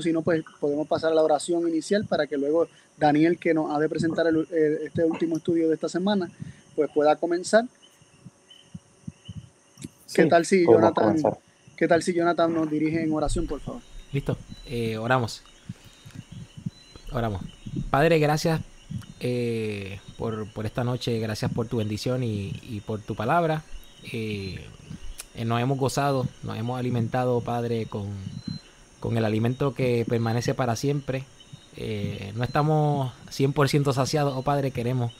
si no, pues podemos pasar a la oración inicial para que luego Daniel, que nos ha de presentar este último estudio de esta semana, pues pueda comenzar. ¿Qué tal si Jonathan, ¿qué tal si Jonathan nos dirige en oración, por favor? Listo, eh, oramos. Oramos. Padre, gracias eh, por, esta noche, gracias por tu bendición y, por tu palabra. Eh, nos hemos gozado, nos hemos alimentado, Padre, con, con el alimento que permanece para siempre. no estamos 100% saciados, oh Padre, queremos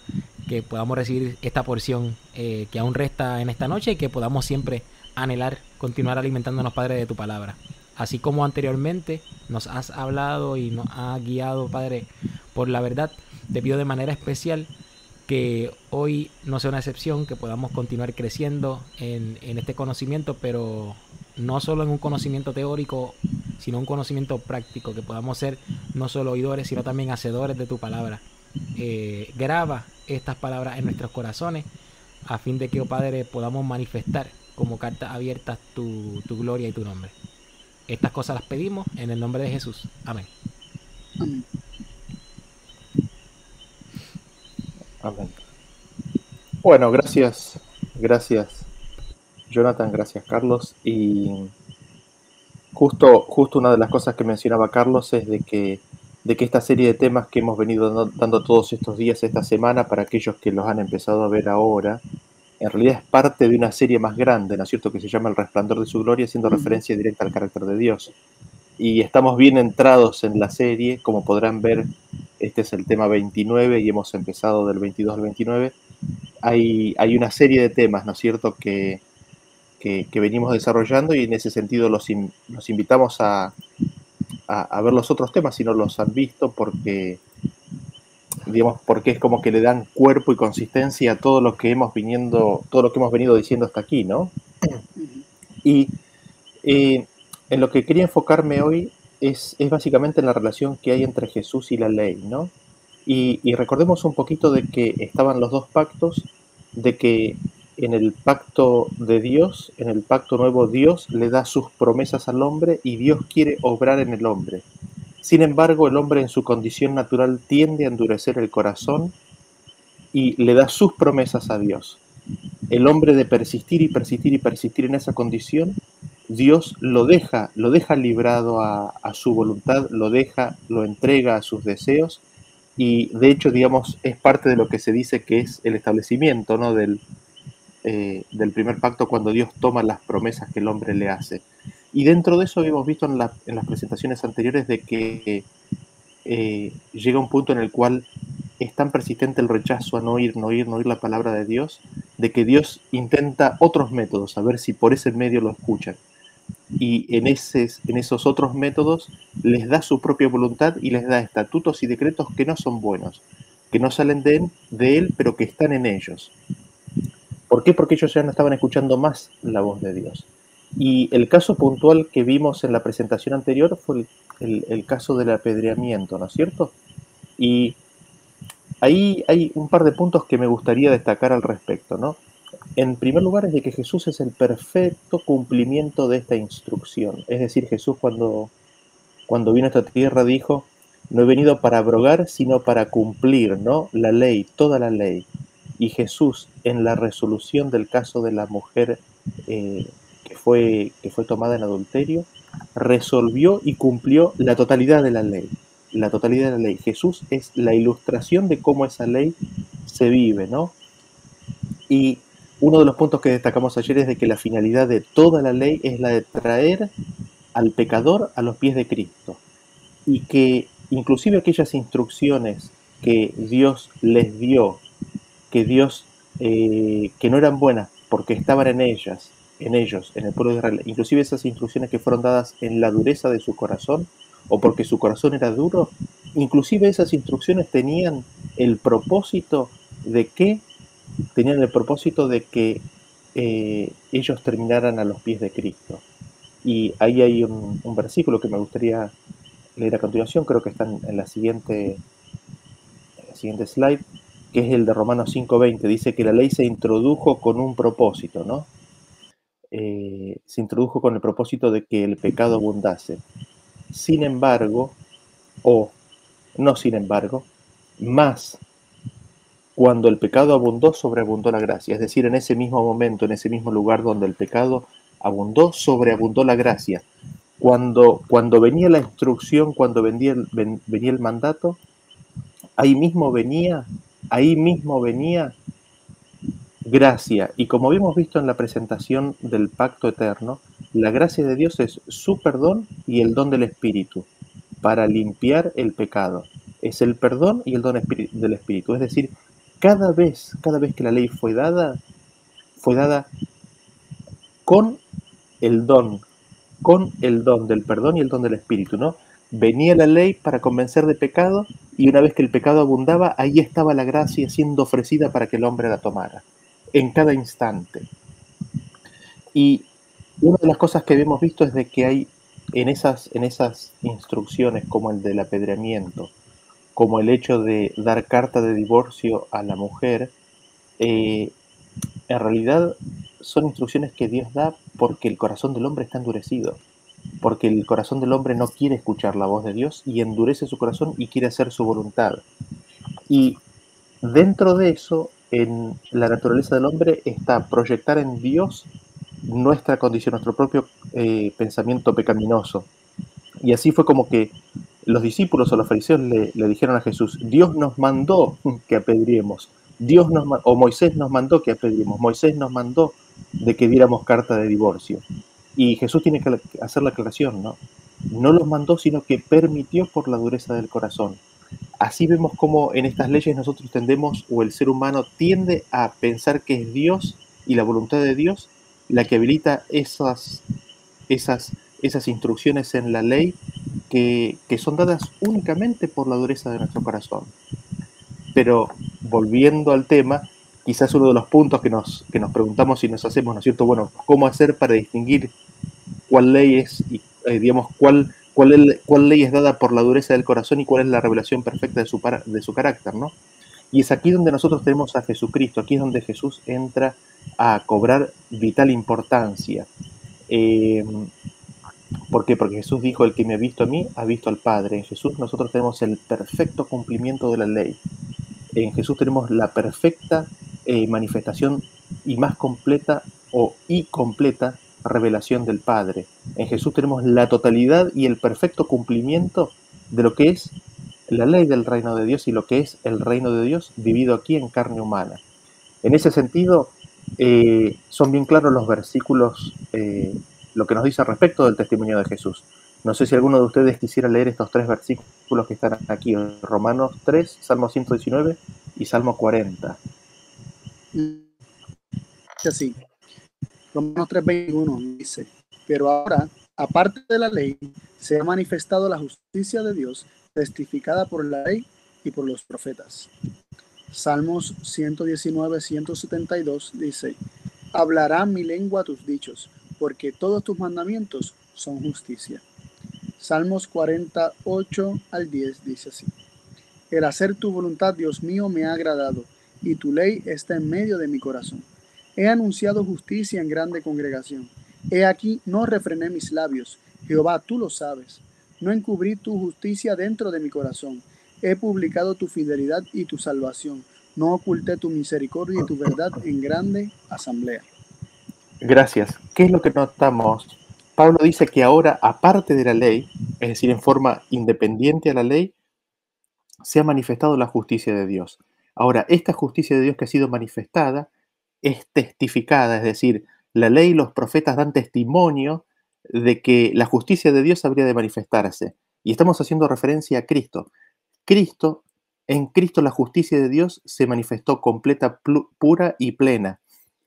que podamos recibir esta porción que aún resta en esta noche y que podamos siempre anhelar continuar alimentándonos, Padre, de tu palabra. Así como anteriormente nos has hablado y nos has guiado, Padre, por la verdad, te pido de manera especial que hoy no sea una excepción, que podamos continuar creciendo en, este conocimiento, pero no solo en un conocimiento teórico, sino un conocimiento práctico, que podamos ser no solo oidores, sino también hacedores de tu palabra. Eh, graba estas palabras en nuestros corazones, a fin de que, oh Padre, podamos manifestar como cartas abiertas tu, tu gloria y tu nombre. Estas cosas las pedimos en el nombre de Jesús. Amén. Amén. Bueno, gracias, gracias Jonathan, gracias Carlos. Y justo, justo una de las cosas que mencionaba Carlos es de que, de que esta serie de temas que hemos venido dando todos estos días, esta semana, para aquellos que los han empezado a ver ahora, en realidad es parte de una serie más grande, ¿no es cierto?, que se llama El Resplandor de su Gloria, haciendo referencia directa al carácter de Dios. Y estamos bien entrados en la serie, como podrán ver, este es el tema 29 y hemos empezado del 22 al 29. Hay, hay una serie de temas, ¿no es cierto?, que, que, venimos desarrollando y en ese sentido los, los invitamos a, a, a ver los otros temas si no los han visto, porque digamos, porque es como que le dan cuerpo y consistencia a todo lo que hemos viniendo, todo lo que hemos venido diciendo hasta aquí, ¿no? Y eh, en lo que quería enfocarme hoy es, básicamente en la relación que hay entre Jesús y la ley, ¿no? Y, recordemos un poquito de que estaban los dos pactos, de que en el pacto de Dios, en el pacto nuevo, Dios le da sus promesas al hombre y Dios quiere obrar en el hombre. Sin embargo, el hombre en su condición natural tiende a endurecer el corazón y le da sus promesas a Dios. El hombre de persistir y persistir y persistir en esa condición, Dios lo deja, lo deja librado a, su voluntad, lo deja, lo entrega a sus deseos y de hecho, digamos, es parte de lo que se dice que es el establecimiento ¿no? del, eh, del primer pacto cuando Dios toma las promesas que el hombre le hace. Y dentro de eso habíamos visto en, las presentaciones anteriores de que eh, llega un punto en el cual es tan persistente el rechazo a no oír, no oír, no oír la palabra de Dios, de que Dios intenta otros métodos, a ver si por ese medio lo escuchan. Y en, en esos otros métodos les da su propia voluntad y les da estatutos y decretos que no son buenos, que no salen de él, de él pero que están en ellos. ¿Por qué? Porque ellos ya no estaban escuchando más la voz de Dios. Y el caso puntual que vimos en la presentación anterior fue el, caso del apedreamiento, ¿no es cierto? Y ahí hay un par de puntos que me gustaría destacar al respecto, ¿no? En primer lugar es de que Jesús es el perfecto cumplimiento de esta instrucción. Es decir, Jesús cuando, cuando vino a esta tierra dijo, no he venido para abrogar, sino para cumplir, ¿no? La ley, toda la ley. Y Jesús, en la resolución del caso de la mujer eh, que fue, que fue tomada en adulterio, resolvió y cumplió la totalidad de la ley. La totalidad de la ley. Jesús es la ilustración de cómo esa ley se vive, ¿no? Y uno de los puntos que destacamos ayer es de que la finalidad de toda la ley es la de traer al pecador a los pies de Cristo. Y que inclusive aquellas instrucciones que Dios les dio, que Dios, eh, que no eran buenas porque estaban en ellas, en ellos, en el pueblo de Israel, inclusive esas instrucciones que fueron dadas en la dureza de su corazón o porque su corazón era duro, inclusive esas instrucciones tenían el propósito de que tenían el propósito de que eh, ellos terminaran a los pies de Cristo. Y ahí hay un, versículo que me gustaría leer a continuación, creo que está en, la siguiente siguiente slide, que es el de Romanos 5:20, dice que la ley se introdujo con un propósito, ¿no? Eh, se introdujo con el propósito de que el pecado abundase. sin embargo, o no sin embargo, más cuando el pecado abundó, sobreabundó la gracia. Es decir, en ese mismo momento, en ese mismo lugar donde el pecado abundó, sobreabundó la gracia. Cuando, cuando venía la instrucción, cuando venía el, mandato, ahí mismo venía, ahí mismo venía gracia. Y como habíamos visto en la presentación del pacto eterno, la gracia de Dios es su perdón y el don del Espíritu para limpiar el pecado. Es el perdón y el don del Espíritu. Es decir, cada vez, cada vez que la ley fue dada, fue dada con el don, con el don del perdón y el don del Espíritu, ¿no? Venía la ley para convencer de pecado y una vez que el pecado abundaba, ahí estaba la gracia siendo ofrecida para que el hombre la tomara, en cada instante. Y una de las cosas que hemos visto es de que hay en esas, en esas instrucciones como el del apedreamiento, como el hecho de dar carta de divorcio a la mujer, eh, en realidad son instrucciones que Dios da porque el corazón del hombre está endurecido, porque el corazón del hombre no quiere escuchar la voz de Dios y endurece su corazón y quiere hacer su voluntad. Y dentro de eso, en la naturaleza del hombre está proyectar en Dios nuestra condición, nuestro propio eh, pensamiento pecaminoso. Y así fue como que los discípulos o los fariseos le, le dijeron a Jesús, Dios nos mandó que apedriemos, Dios nos, o Moisés nos mandó que apedriemos, Moisés nos mandó de que diéramos carta de divorcio. Y Jesús tiene que hacer la aclaración, ¿no? No los mandó, sino que permitió por la dureza del corazón. Así vemos como en estas leyes nosotros tendemos, o el ser humano tiende a pensar que es Dios y la voluntad de Dios la que habilita esas, esas, esas instrucciones en la ley que, que son dadas únicamente por la dureza de nuestro corazón. Pero volviendo al tema, quizás uno de los puntos que nos, que nos preguntamos y nos hacemos, ¿no es cierto? Bueno, ¿cómo hacer para distinguir cuál ley es, y, eh, digamos, cuál, cuál, cuál ley es dada por la dureza del corazón y cuál es la revelación perfecta de su, de su carácter, ¿no? Y es aquí donde nosotros tenemos a Jesucristo, aquí es donde Jesús entra a cobrar vital importancia. Eh, ¿Por qué? Porque Jesús dijo, el que me ha visto a mí, ha visto al Padre. En Jesús nosotros tenemos el perfecto cumplimiento de la ley. En Jesús tenemos la perfecta eh, manifestación y más completa o y completa revelación del Padre. En Jesús tenemos la totalidad y el perfecto cumplimiento de lo que es la ley del reino de Dios y lo que es el reino de Dios vivido aquí en carne humana. En ese sentido, eh, son bien claros los versículos, eh, lo que nos dice respecto del testimonio de Jesús. No sé si alguno de ustedes quisiera leer estos tres versículos que están aquí, Romanos 3, Salmo 119 y Salmo 40. Así. Romanos 3, 21 dice, pero ahora, aparte de la ley, se ha manifestado la justicia de Dios, testificada por la ley y por los profetas. Salmos 119, 172 dice, hablará mi lengua tus dichos, porque todos tus mandamientos son justicia. Salmos 48 al 10 dice así, el hacer tu voluntad, Dios mío, me ha agradado, y tu ley está en medio de mi corazón. He anunciado justicia en grande congregación. He aquí, no refrené mis labios. Jehová, tú lo sabes. No encubrí tu justicia dentro de mi corazón He publicado tu fidelidad y tu salvación. No oculté tu misericordia y tu verdad en grande asamblea. Gracias. ¿Qué es lo que notamos? Pablo dice que ahora, aparte de la ley, es decir, en forma independiente a la ley, se ha manifestado la justicia de Dios. Ahora, esta justicia de Dios que ha sido manifestada es testificada, es decir, la ley y los profetas dan testimonio de que la justicia de Dios habría de manifestarse. Y estamos haciendo referencia a Cristo. Cristo, en Cristo la justicia de Dios se manifestó completa, pura y plena.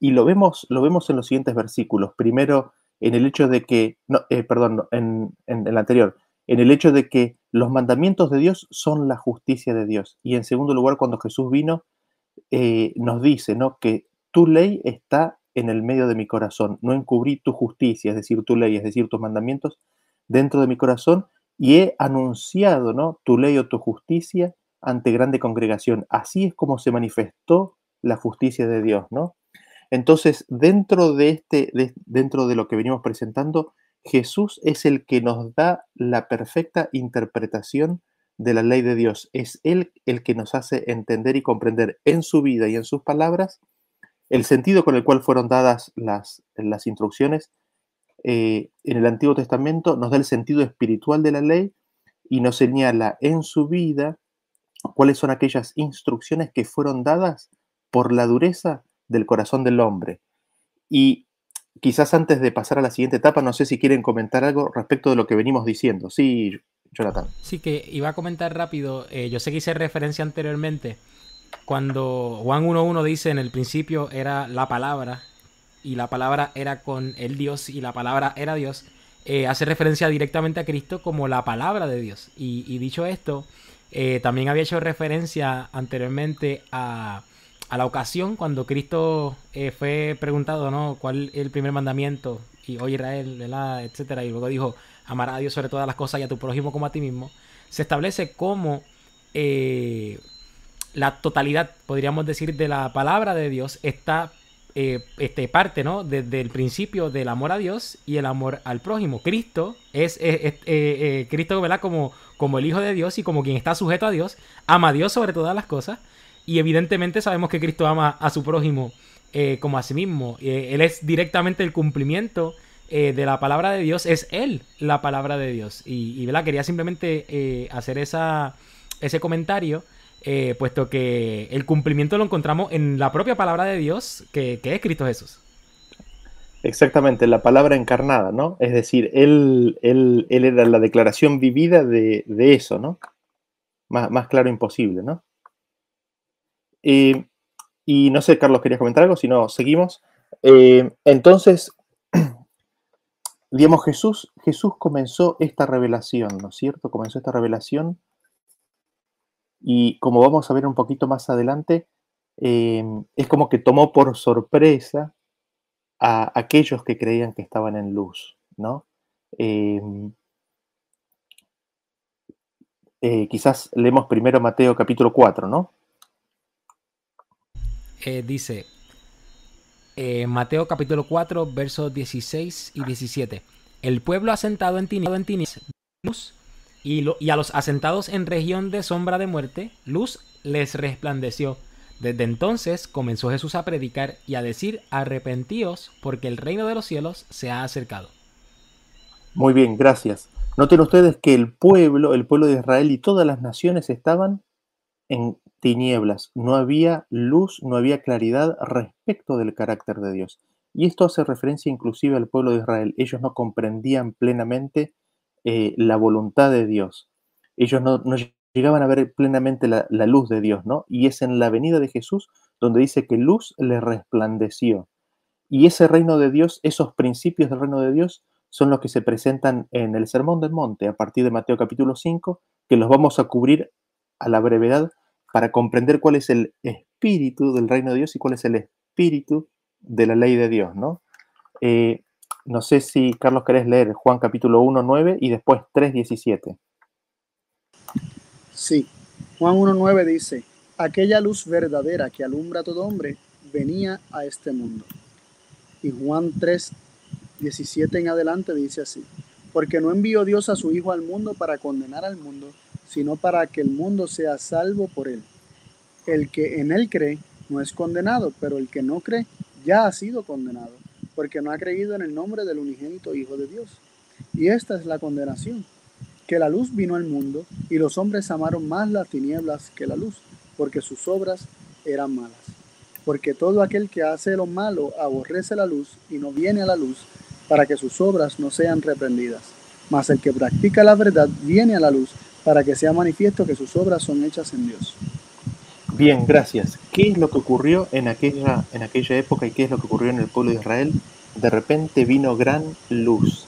Y lo vemos, lo vemos en los siguientes versículos. Primero, en el hecho de que, no, eh, perdón, en, el anterior, en el hecho de que los mandamientos de Dios son la justicia de Dios. Y en segundo lugar, cuando Jesús vino, eh, nos dice ¿no? que tu ley está en el medio de mi corazón. No encubrí tu justicia, es decir, tu ley, es decir, tus mandamientos, dentro de mi corazón y he anunciado ¿no? tu ley o tu justicia ante grande congregación. Así es como se manifestó la justicia de Dios, ¿no? Entonces, dentro de este, dentro de lo que venimos presentando, Jesús es el que nos da la perfecta interpretación de la ley de Dios. Es Él el que nos hace entender y comprender en su vida y en sus palabras el sentido con el cual fueron dadas las, las instrucciones eh, en el Antiguo Testamento, nos da el sentido espiritual de la ley y nos señala en su vida cuáles son aquellas instrucciones que fueron dadas por la dureza del corazón del hombre. Y quizás antes de pasar a la siguiente etapa, no sé si quieren comentar algo respecto de lo que venimos diciendo. Sí, Jonathan. Sí, que iba a comentar rápido. Eh, yo sé que hice referencia anteriormente. Cuando Juan 1.1 dice en el principio era la palabra y la palabra era con el Dios y la palabra era Dios, eh, hace referencia directamente a Cristo como la palabra de Dios. Y, dicho esto, eh, también había hecho referencia anteriormente a, la ocasión cuando Cristo fue preguntado, ¿no? ¿Cuál es el primer mandamiento? Y hoy Israel, ¿verdad? Etcétera. Y luego dijo, amar a Dios sobre todas las cosas y a tu prójimo como a ti mismo, se establece como eh, la totalidad, podríamos decir, de la palabra de Dios está eh, este, parte, ¿no? Desde el principio del amor a Dios y el amor al prójimo. Cristo es, eh, Cristo, ¿verdad? Como, como el Hijo de Dios y como quien está sujeto a Dios, ama a Dios sobre todas las cosas. Y evidentemente sabemos que Cristo ama a su prójimo como a sí mismo. él es directamente el cumplimiento eh, de la palabra de Dios es Él la palabra de Dios. Y, ¿verdad? quería simplemente eh, hacer esa, ese comentario, eh, puesto que el cumplimiento lo encontramos en la propia palabra de Dios, que, es Cristo Jesús. Exactamente, la palabra encarnada, ¿no? Es decir, Él, él, él era la declaración vivida de, eso, ¿no? Más, más, claro imposible, ¿no? Y no sé, Carlos, ¿querías comentar algo? Si no, seguimos. entonces, digamos, Jesús, Jesús comenzó esta revelación, ¿no es cierto? Comenzó esta revelación y como vamos a ver un poquito más adelante, em, es como que tomó por sorpresa a aquellos que creían que estaban en luz, ¿no? Eh, quizás leemos primero Mateo capítulo 4, ¿no? Eh, dice, eh, Mateo capítulo 4, versos 16 y 17. El pueblo asentado en tinieblas, luz, y, y a los asentados en región de sombra de muerte, luz les resplandeció. Desde entonces comenzó Jesús a predicar y a decir, arrepentíos, porque el reino de los cielos se ha acercado. Muy bien, gracias. Noten ustedes que el pueblo, el pueblo de Israel y todas las naciones estaban en tinieblas, no había luz, no había claridad respecto del carácter de Dios. Y esto hace referencia inclusive al pueblo de Israel. Ellos no comprendían plenamente eh, la voluntad de Dios. Ellos no, llegaban a ver plenamente la, la, luz de Dios, ¿no? Y es en la venida de Jesús donde dice que luz le resplandeció. Y ese reino de Dios, esos principios del reino de Dios, son los que se presentan en el Sermón del Monte, a partir de Mateo capítulo 5, que los vamos a cubrir a la brevedad para comprender cuál es el espíritu del reino de Dios y cuál es el espíritu de la ley de Dios, ¿no? Eh, no sé si, Carlos, querés leer Juan capítulo 1, 9 y después 3, 17. Sí, Juan 1, 9 dice, aquella luz verdadera que alumbra a todo hombre venía a este mundo. Y Juan 3, 17 en adelante dice así, porque no envió Dios a su Hijo al mundo para condenar al mundo, sino para que el mundo sea salvo por él. El que en él cree no es condenado, pero el que no cree ya ha sido condenado, porque no ha creído en el nombre del unigénito Hijo de Dios. Y esta es la condenación, que la luz vino al mundo y los hombres amaron más las tinieblas que la luz, porque sus obras eran malas. Porque todo aquel que hace lo malo aborrece la luz y no viene a la luz para que sus obras no sean reprendidas. Mas el que practica la verdad viene a la luz para que sea manifiesto que sus obras son hechas en Dios. Bien, gracias. ¿Qué es lo que ocurrió en aquella, en aquella época y qué es lo que ocurrió en el pueblo de Israel? De repente vino gran luz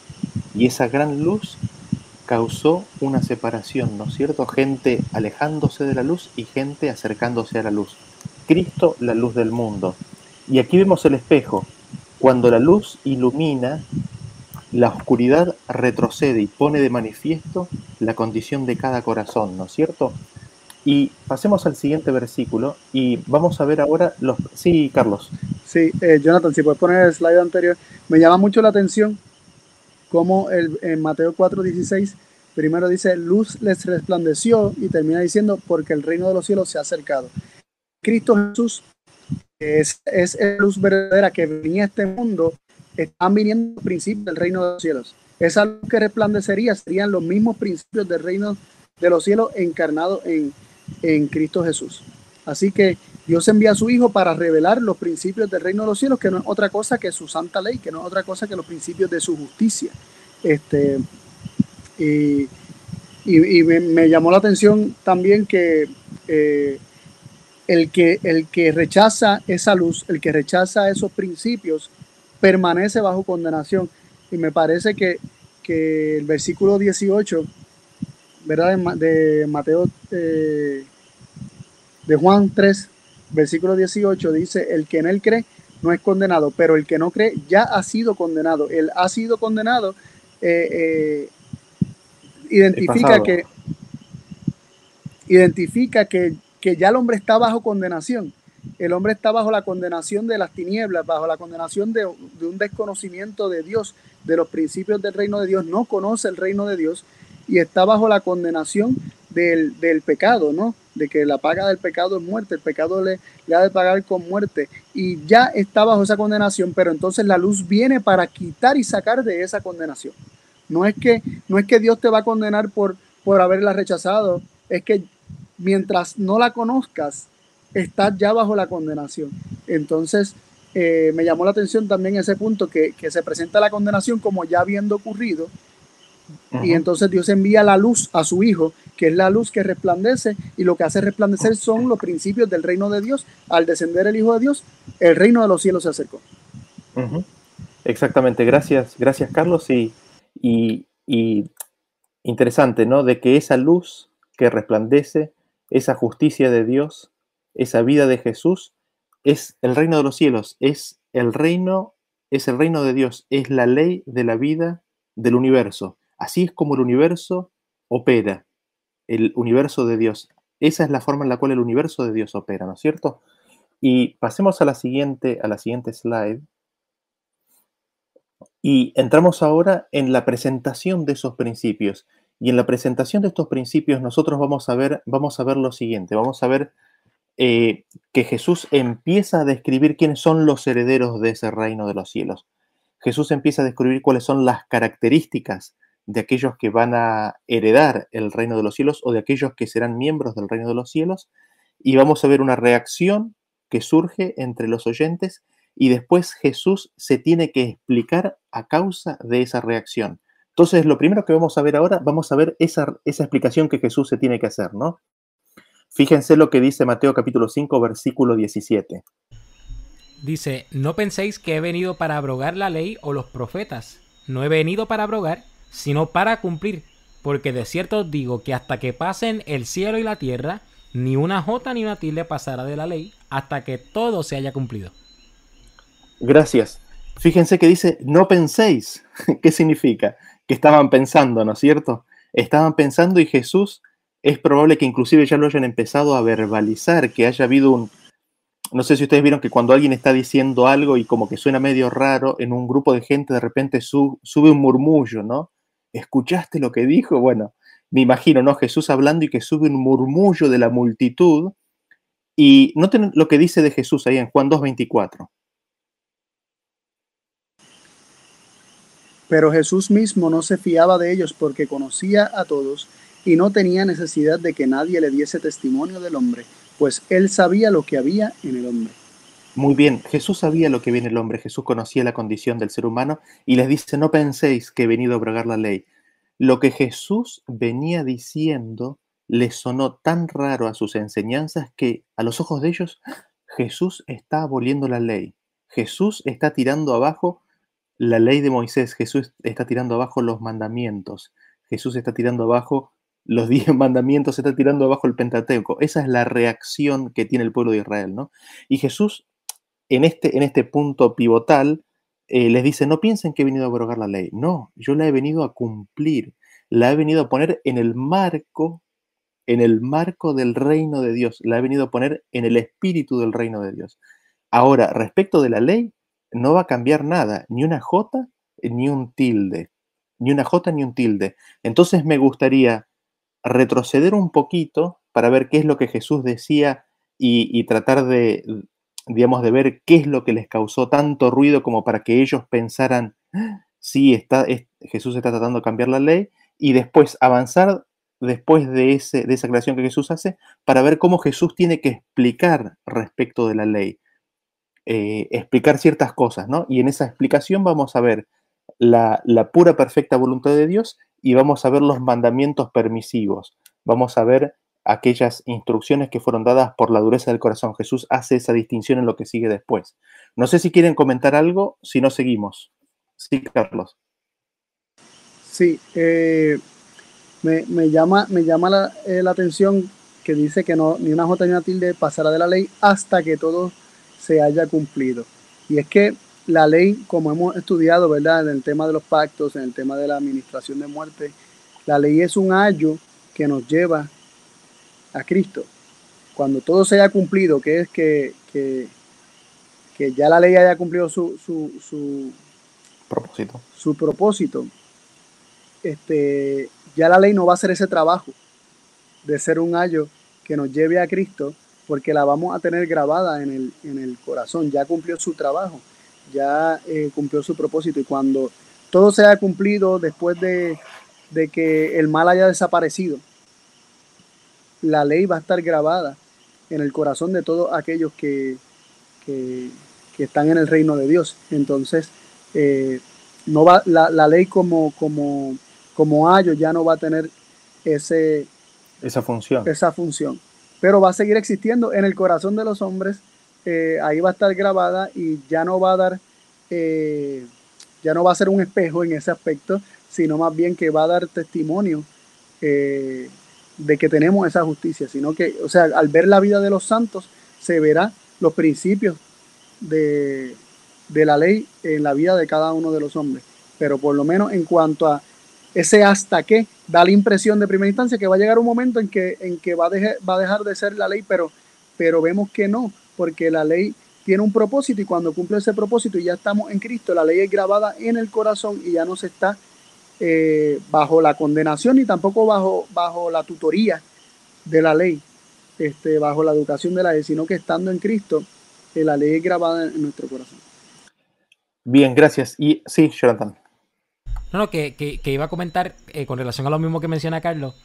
y esa gran luz causó una separación, ¿no es cierto? Gente alejándose de la luz y gente acercándose a la luz. Cristo, la luz del mundo. Y aquí vemos el espejo. Cuando la luz ilumina, la oscuridad retrocede y pone de manifiesto la condición de cada corazón, ¿no es cierto? Y pasemos al siguiente versículo y vamos a ver ahora los... Sí, Carlos. Sí, eh, Jonathan, si puedes poner el slide anterior. Me llama mucho la atención como el, en Mateo 4:16, primero dice, luz les resplandeció y termina diciendo, porque el reino de los cielos se ha acercado. Cristo Jesús es, es la luz verdadera que venía a este mundo, están viniendo los principios del reino de los cielos. Esa luz que resplandecería serían los mismos principios del reino de los cielos encarnados en, en Cristo Jesús. Así que Dios envía a su Hijo para revelar los principios del reino de los cielos, que no es otra cosa que su santa ley, que no es otra cosa que los principios de su justicia. Este, y, me, llamó la atención también que, eh, el que el que rechaza esa luz, el que rechaza esos principios, permanece bajo condenación. Y me parece que, que el versículo 18, ¿verdad? De, Mateo, eh, de Juan 3, versículo 18 dice, el que en él cree no es condenado, pero el que no cree ya ha sido condenado. Él ha sido condenado, eh, eh, identifica que identifica que, que, ya el hombre está bajo condenación. El hombre está bajo la condenación de las tinieblas, bajo la condenación de, de un desconocimiento de Dios, de los principios del reino de Dios, no conoce el reino de Dios y está bajo la condenación del, del pecado, ¿no? de que la paga del pecado es muerte, el pecado le, ha de pagar con muerte y ya está bajo esa condenación, pero entonces la luz viene para quitar y sacar de esa condenación. No es que, no es que Dios te va a condenar por, por haberla rechazado, es que mientras no la conozcas, estás ya bajo la condenación. Entonces, eh, me llamó la atención también ese punto que, que se presenta la condenación como ya habiendo ocurrido, y entonces Dios envía la luz a su Hijo, que es la luz que resplandece, y lo que hace resplandecer son los principios del reino de Dios. Al descender el Hijo de Dios, el reino de los cielos se acercó. Exactamente, gracias, gracias Carlos. Y, y, y, interesante, ¿no? De que esa luz que resplandece, esa justicia de Dios, esa vida de Jesús, es el reino de los cielos, es el reino, es el reino de Dios, es la ley de la vida del universo. Así es como el universo opera, el universo de Dios. Esa es la forma en la cual el universo de Dios opera, ¿no es cierto? Y pasemos a la siguiente, a la siguiente slide. Y entramos ahora en la presentación de esos principios. Y en la presentación de estos principios nosotros vamos a ver, vamos a ver lo siguiente. Vamos a ver eh, que Jesús empieza a describir quiénes son los herederos de ese reino de los cielos. Jesús empieza a describir cuáles son las características de aquellos que van a heredar el reino de los cielos o de aquellos que serán miembros del reino de los cielos. Y vamos a ver una reacción que surge entre los oyentes y después Jesús se tiene que explicar a causa de esa reacción. Entonces, lo primero que vamos a ver ahora, vamos a ver esa, esa explicación que Jesús se tiene que hacer, ¿no? Fíjense lo que dice Mateo capítulo 5, versículo 17. Dice, no penséis que he venido para abrogar la ley o los profetas. No he venido para abrogar, sino para cumplir. Porque de cierto os digo que hasta que pasen el cielo y la tierra, ni una jota ni una tilde pasará de la ley hasta que todo se haya cumplido. Gracias. Fíjense que dice, no penséis. ¿Qué significa? Que estaban pensando, ¿no es cierto? Estaban pensando y Jesús es probable que inclusive ya lo hayan empezado a verbalizar, que haya habido un, no sé si ustedes vieron que cuando alguien está diciendo algo y como que suena medio raro, en un grupo de gente de repente sube un murmullo, ¿no? ¿Escuchaste lo que dijo? Bueno, me imagino, ¿no? Jesús hablando y que sube un murmullo de la multitud. Y noten lo que dice de Jesús ahí en Juan 2.24. Pero Jesús mismo no se fiaba de ellos porque conocía a todos y no tenía necesidad de que nadie le diese testimonio del hombre, pues él sabía lo que había en el hombre. Muy bien, Jesús sabía lo que viene el hombre, Jesús conocía la condición del ser humano y les dice, no penséis que he venido a abrogar la ley. Lo que Jesús venía diciendo le sonó tan raro a sus enseñanzas que a los ojos de ellos Jesús está aboliendo la ley. Jesús está tirando abajo la ley de Moisés, Jesús está tirando abajo los mandamientos, Jesús está tirando abajo los diez mandamientos, está tirando abajo el Pentateuco. Esa es la reacción que tiene el pueblo de Israel, ¿no? Y Jesús, en este, en este punto pivotal, eh, les dice, no piensen que he venido a abrogar la ley. No, yo la he venido a cumplir. La he venido a poner en el marco, en el marco del reino de Dios. La he venido a poner en el espíritu del reino de Dios. Ahora, respecto de la ley, no va a cambiar nada, ni una jota, ni un tilde. ni una J ni un tilde. Entonces me gustaría retroceder un poquito para ver qué es lo que Jesús decía y, tratar de, digamos, de ver qué es lo que les causó tanto ruido como para que ellos pensaran, sí, está, Jesús está tratando de cambiar la ley, y después avanzar después de, ese, de esa aclaración que Jesús hace para ver cómo Jesús tiene que explicar respecto de la ley, eh, explicar ciertas cosas, ¿no? Y en esa explicación vamos a ver la, la pura, perfecta voluntad de Dios y vamos a ver los mandamientos permisivos, vamos a ver aquellas instrucciones que fueron dadas por la dureza del corazón. Jesús hace esa distinción en lo que sigue después. No sé si quieren comentar algo, si no seguimos. Sí, Carlos. Sí, eh, me, llama, me llama la, eh, la, atención que dice que no, ni una J ni una tilde pasará de la ley hasta que todo se haya cumplido. Y es que la ley, como hemos estudiado, ¿verdad? En el tema de los pactos, en el tema de la administración de muerte, la ley es un ayo que nos lleva a Cristo. Cuando todo se haya cumplido, que es que, que, ya la ley haya cumplido su, su, su propósito. Su propósito. Este, ya la ley no va a hacer ese trabajo de ser un ayo que nos lleve a Cristo, porque la vamos a tener grabada en el, en el corazón. Ya cumplió su trabajo, ya eh, cumplió su propósito. Y cuando todo se haya cumplido después de, de que el mal haya desaparecido, la ley va a estar grabada en el corazón de todos aquellos que, que, están en el reino de Dios. Entonces, eh, no va, la, la, ley como, como, como ayo ya no va a tener ese, esa función. Esa función. Pero va a seguir existiendo en el corazón de los hombres. Eh, ahí va a estar grabada y ya no va a dar, eh, ya no va a ser un espejo en ese aspecto, sino más bien que va a dar testimonio de que tenemos esa justicia, sino que, o sea, al ver la vida de los santos, se verá los principios de, la ley en la vida de cada uno de los hombres. Pero por lo menos en cuanto a ese hasta que, da la impresión de primera instancia que va a llegar un momento en que, en que va, a dejar, va a dejar de ser la ley, pero, pero vemos que no, porque la ley tiene un propósito y cuando cumple ese propósito y ya estamos en Cristo, la ley es grabada en el corazón y ya no se está eh, bajo la condenación ni tampoco bajo, bajo la tutoría de la ley, este, bajo la educación de la ley, sino que estando en Cristo, eh, la ley es grabada en nuestro corazón. Bien, gracias. Y sí, Jonathan. No, no, que, que, iba a comentar eh, con relación a lo mismo que menciona Carlos,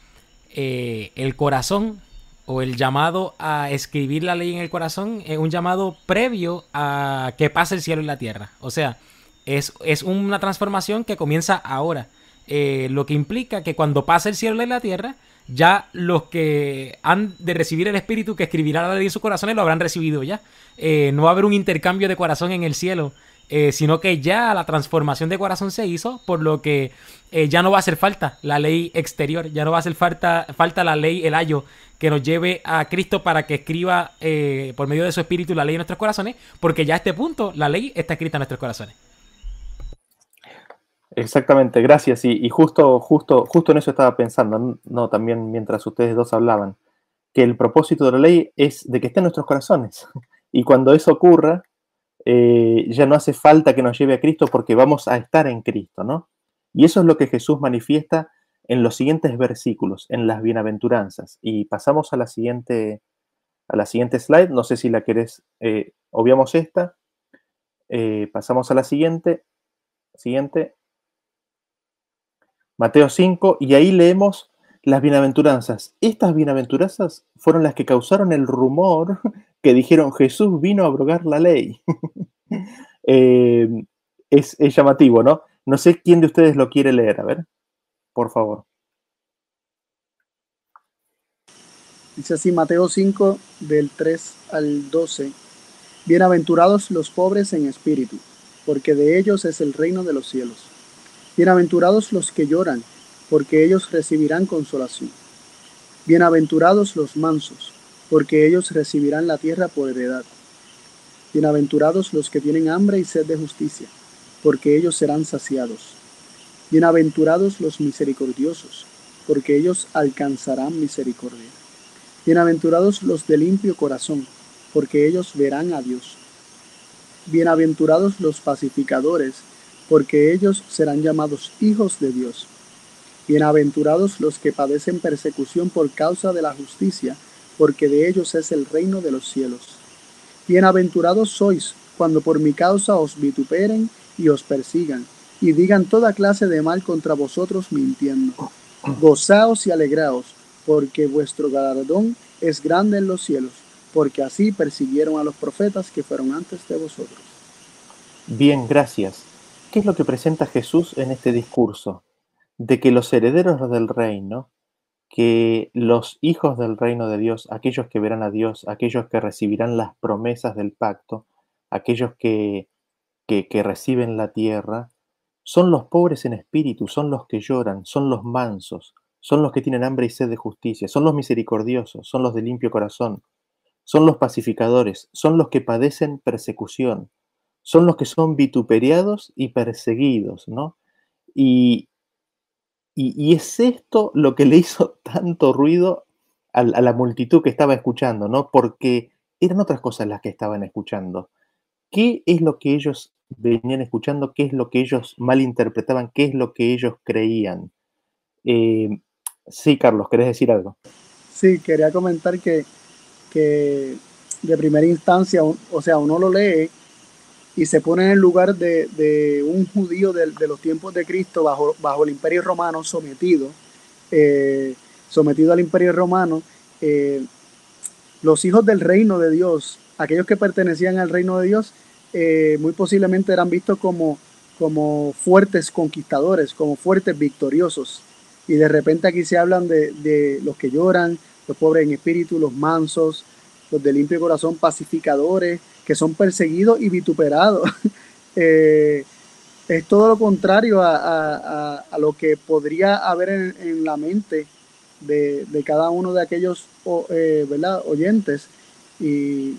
el corazón o el llamado a escribir la ley en el corazón es un llamado previo a que pase el cielo y la tierra. O sea, es, es una transformación que comienza ahora. Eh, lo que implica que cuando pase el cielo y la tierra, ya los que han de recibir el Espíritu que escribirá la ley en sus corazones lo habrán recibido ya. Eh, no va a haber un intercambio de corazón en el cielo, eh, sino que ya la transformación de corazón se hizo, por lo que ya no va a hacer falta la ley exterior, ya no va a hacer falta, falta la ley, el ayo que nos lleve a Cristo para que escriba por medio de su Espíritu la ley en nuestros corazones, porque ya a este punto la ley está escrita en nuestros corazones. Exactamente, gracias. Y, justo, justo, justo en eso estaba pensando, no, también mientras ustedes dos hablaban, que el propósito de la ley es de que esté en nuestros corazones. Y cuando eso ocurra, eh, ya no hace falta que nos lleve a Cristo porque vamos a estar en Cristo, ¿no? Y eso es lo que Jesús manifiesta en los siguientes versículos, en las bienaventuranzas. Y pasamos a la siguiente, a la siguiente slide. No sé si la querés, eh, obviamos esta. Eh, pasamos a la siguiente. Siguiente. Mateo 5, y ahí leemos las bienaventuranzas. Estas bienaventuranzas fueron las que causaron el rumor que dijeron Jesús vino a abrogar la ley. Eh, es, es, llamativo, ¿no? No sé quién de ustedes lo quiere leer, a ver, por favor. Dice así Mateo 5 del 3 al 12. Bienaventurados los pobres en espíritu, porque de ellos es el reino de los cielos. Bienaventurados los que lloran, porque ellos recibirán consolación. Bienaventurados los mansos, porque ellos recibirán la tierra por heredad. Bienaventurados los que tienen hambre y sed de justicia, porque ellos serán saciados. Bienaventurados los misericordiosos, porque ellos alcanzarán misericordia. Bienaventurados los de limpio corazón, porque ellos verán a Dios. Bienaventurados los pacificadores, porque ellos serán llamados hijos de Dios. Bienaventurados los que padecen persecución por causa de la justicia, porque de ellos es el reino de los cielos. Bienaventurados sois cuando por mi causa os vituperen y os persigan, y digan toda clase de mal contra vosotros mintiendo. Gozaos y alegraos, porque vuestro galardón es grande en los cielos, porque así persiguieron a los profetas que fueron antes de vosotros. Bien, gracias. ¿Qué es lo que presenta Jesús en este discurso? De que los herederos del reino, que los hijos del reino de Dios, aquellos que verán a Dios, aquellos que recibirán las promesas del pacto, aquellos que, que, reciben la tierra, son los pobres en espíritu, son los que lloran, son los mansos, son los que tienen hambre y sed de justicia, son los misericordiosos, son los de limpio corazón, son los pacificadores, son los que padecen persecución, son los que son vituperiados y perseguidos, ¿no? Y, y, es esto lo que le hizo tanto ruido a, la multitud que estaba escuchando, ¿no? Porque eran otras cosas las que estaban escuchando. ¿Qué es lo que ellos venían escuchando? ¿Qué es lo que ellos malinterpretaban? ¿Qué es lo que ellos creían? Eh, sí, Carlos, ¿querés decir algo? Sí, quería comentar que, que de primera instancia, o sea, uno lo lee y se pone en el lugar de, de un judío de, de, los tiempos de Cristo bajo, bajo el imperio romano sometido, eh, sometido al imperio romano, eh, los hijos del reino de Dios, aquellos que pertenecían al reino de Dios, eh, muy posiblemente eran vistos como, como fuertes conquistadores, como fuertes victoriosos. Y de repente aquí se hablan de, de los que lloran, los pobres en espíritu, los mansos, los de limpio corazón, pacificadores, que son perseguidos y vituperados. eh, es todo lo contrario a, a, lo que podría haber en, en la mente de, de, cada uno de aquellos eh, ¿verdad? oyentes. Y,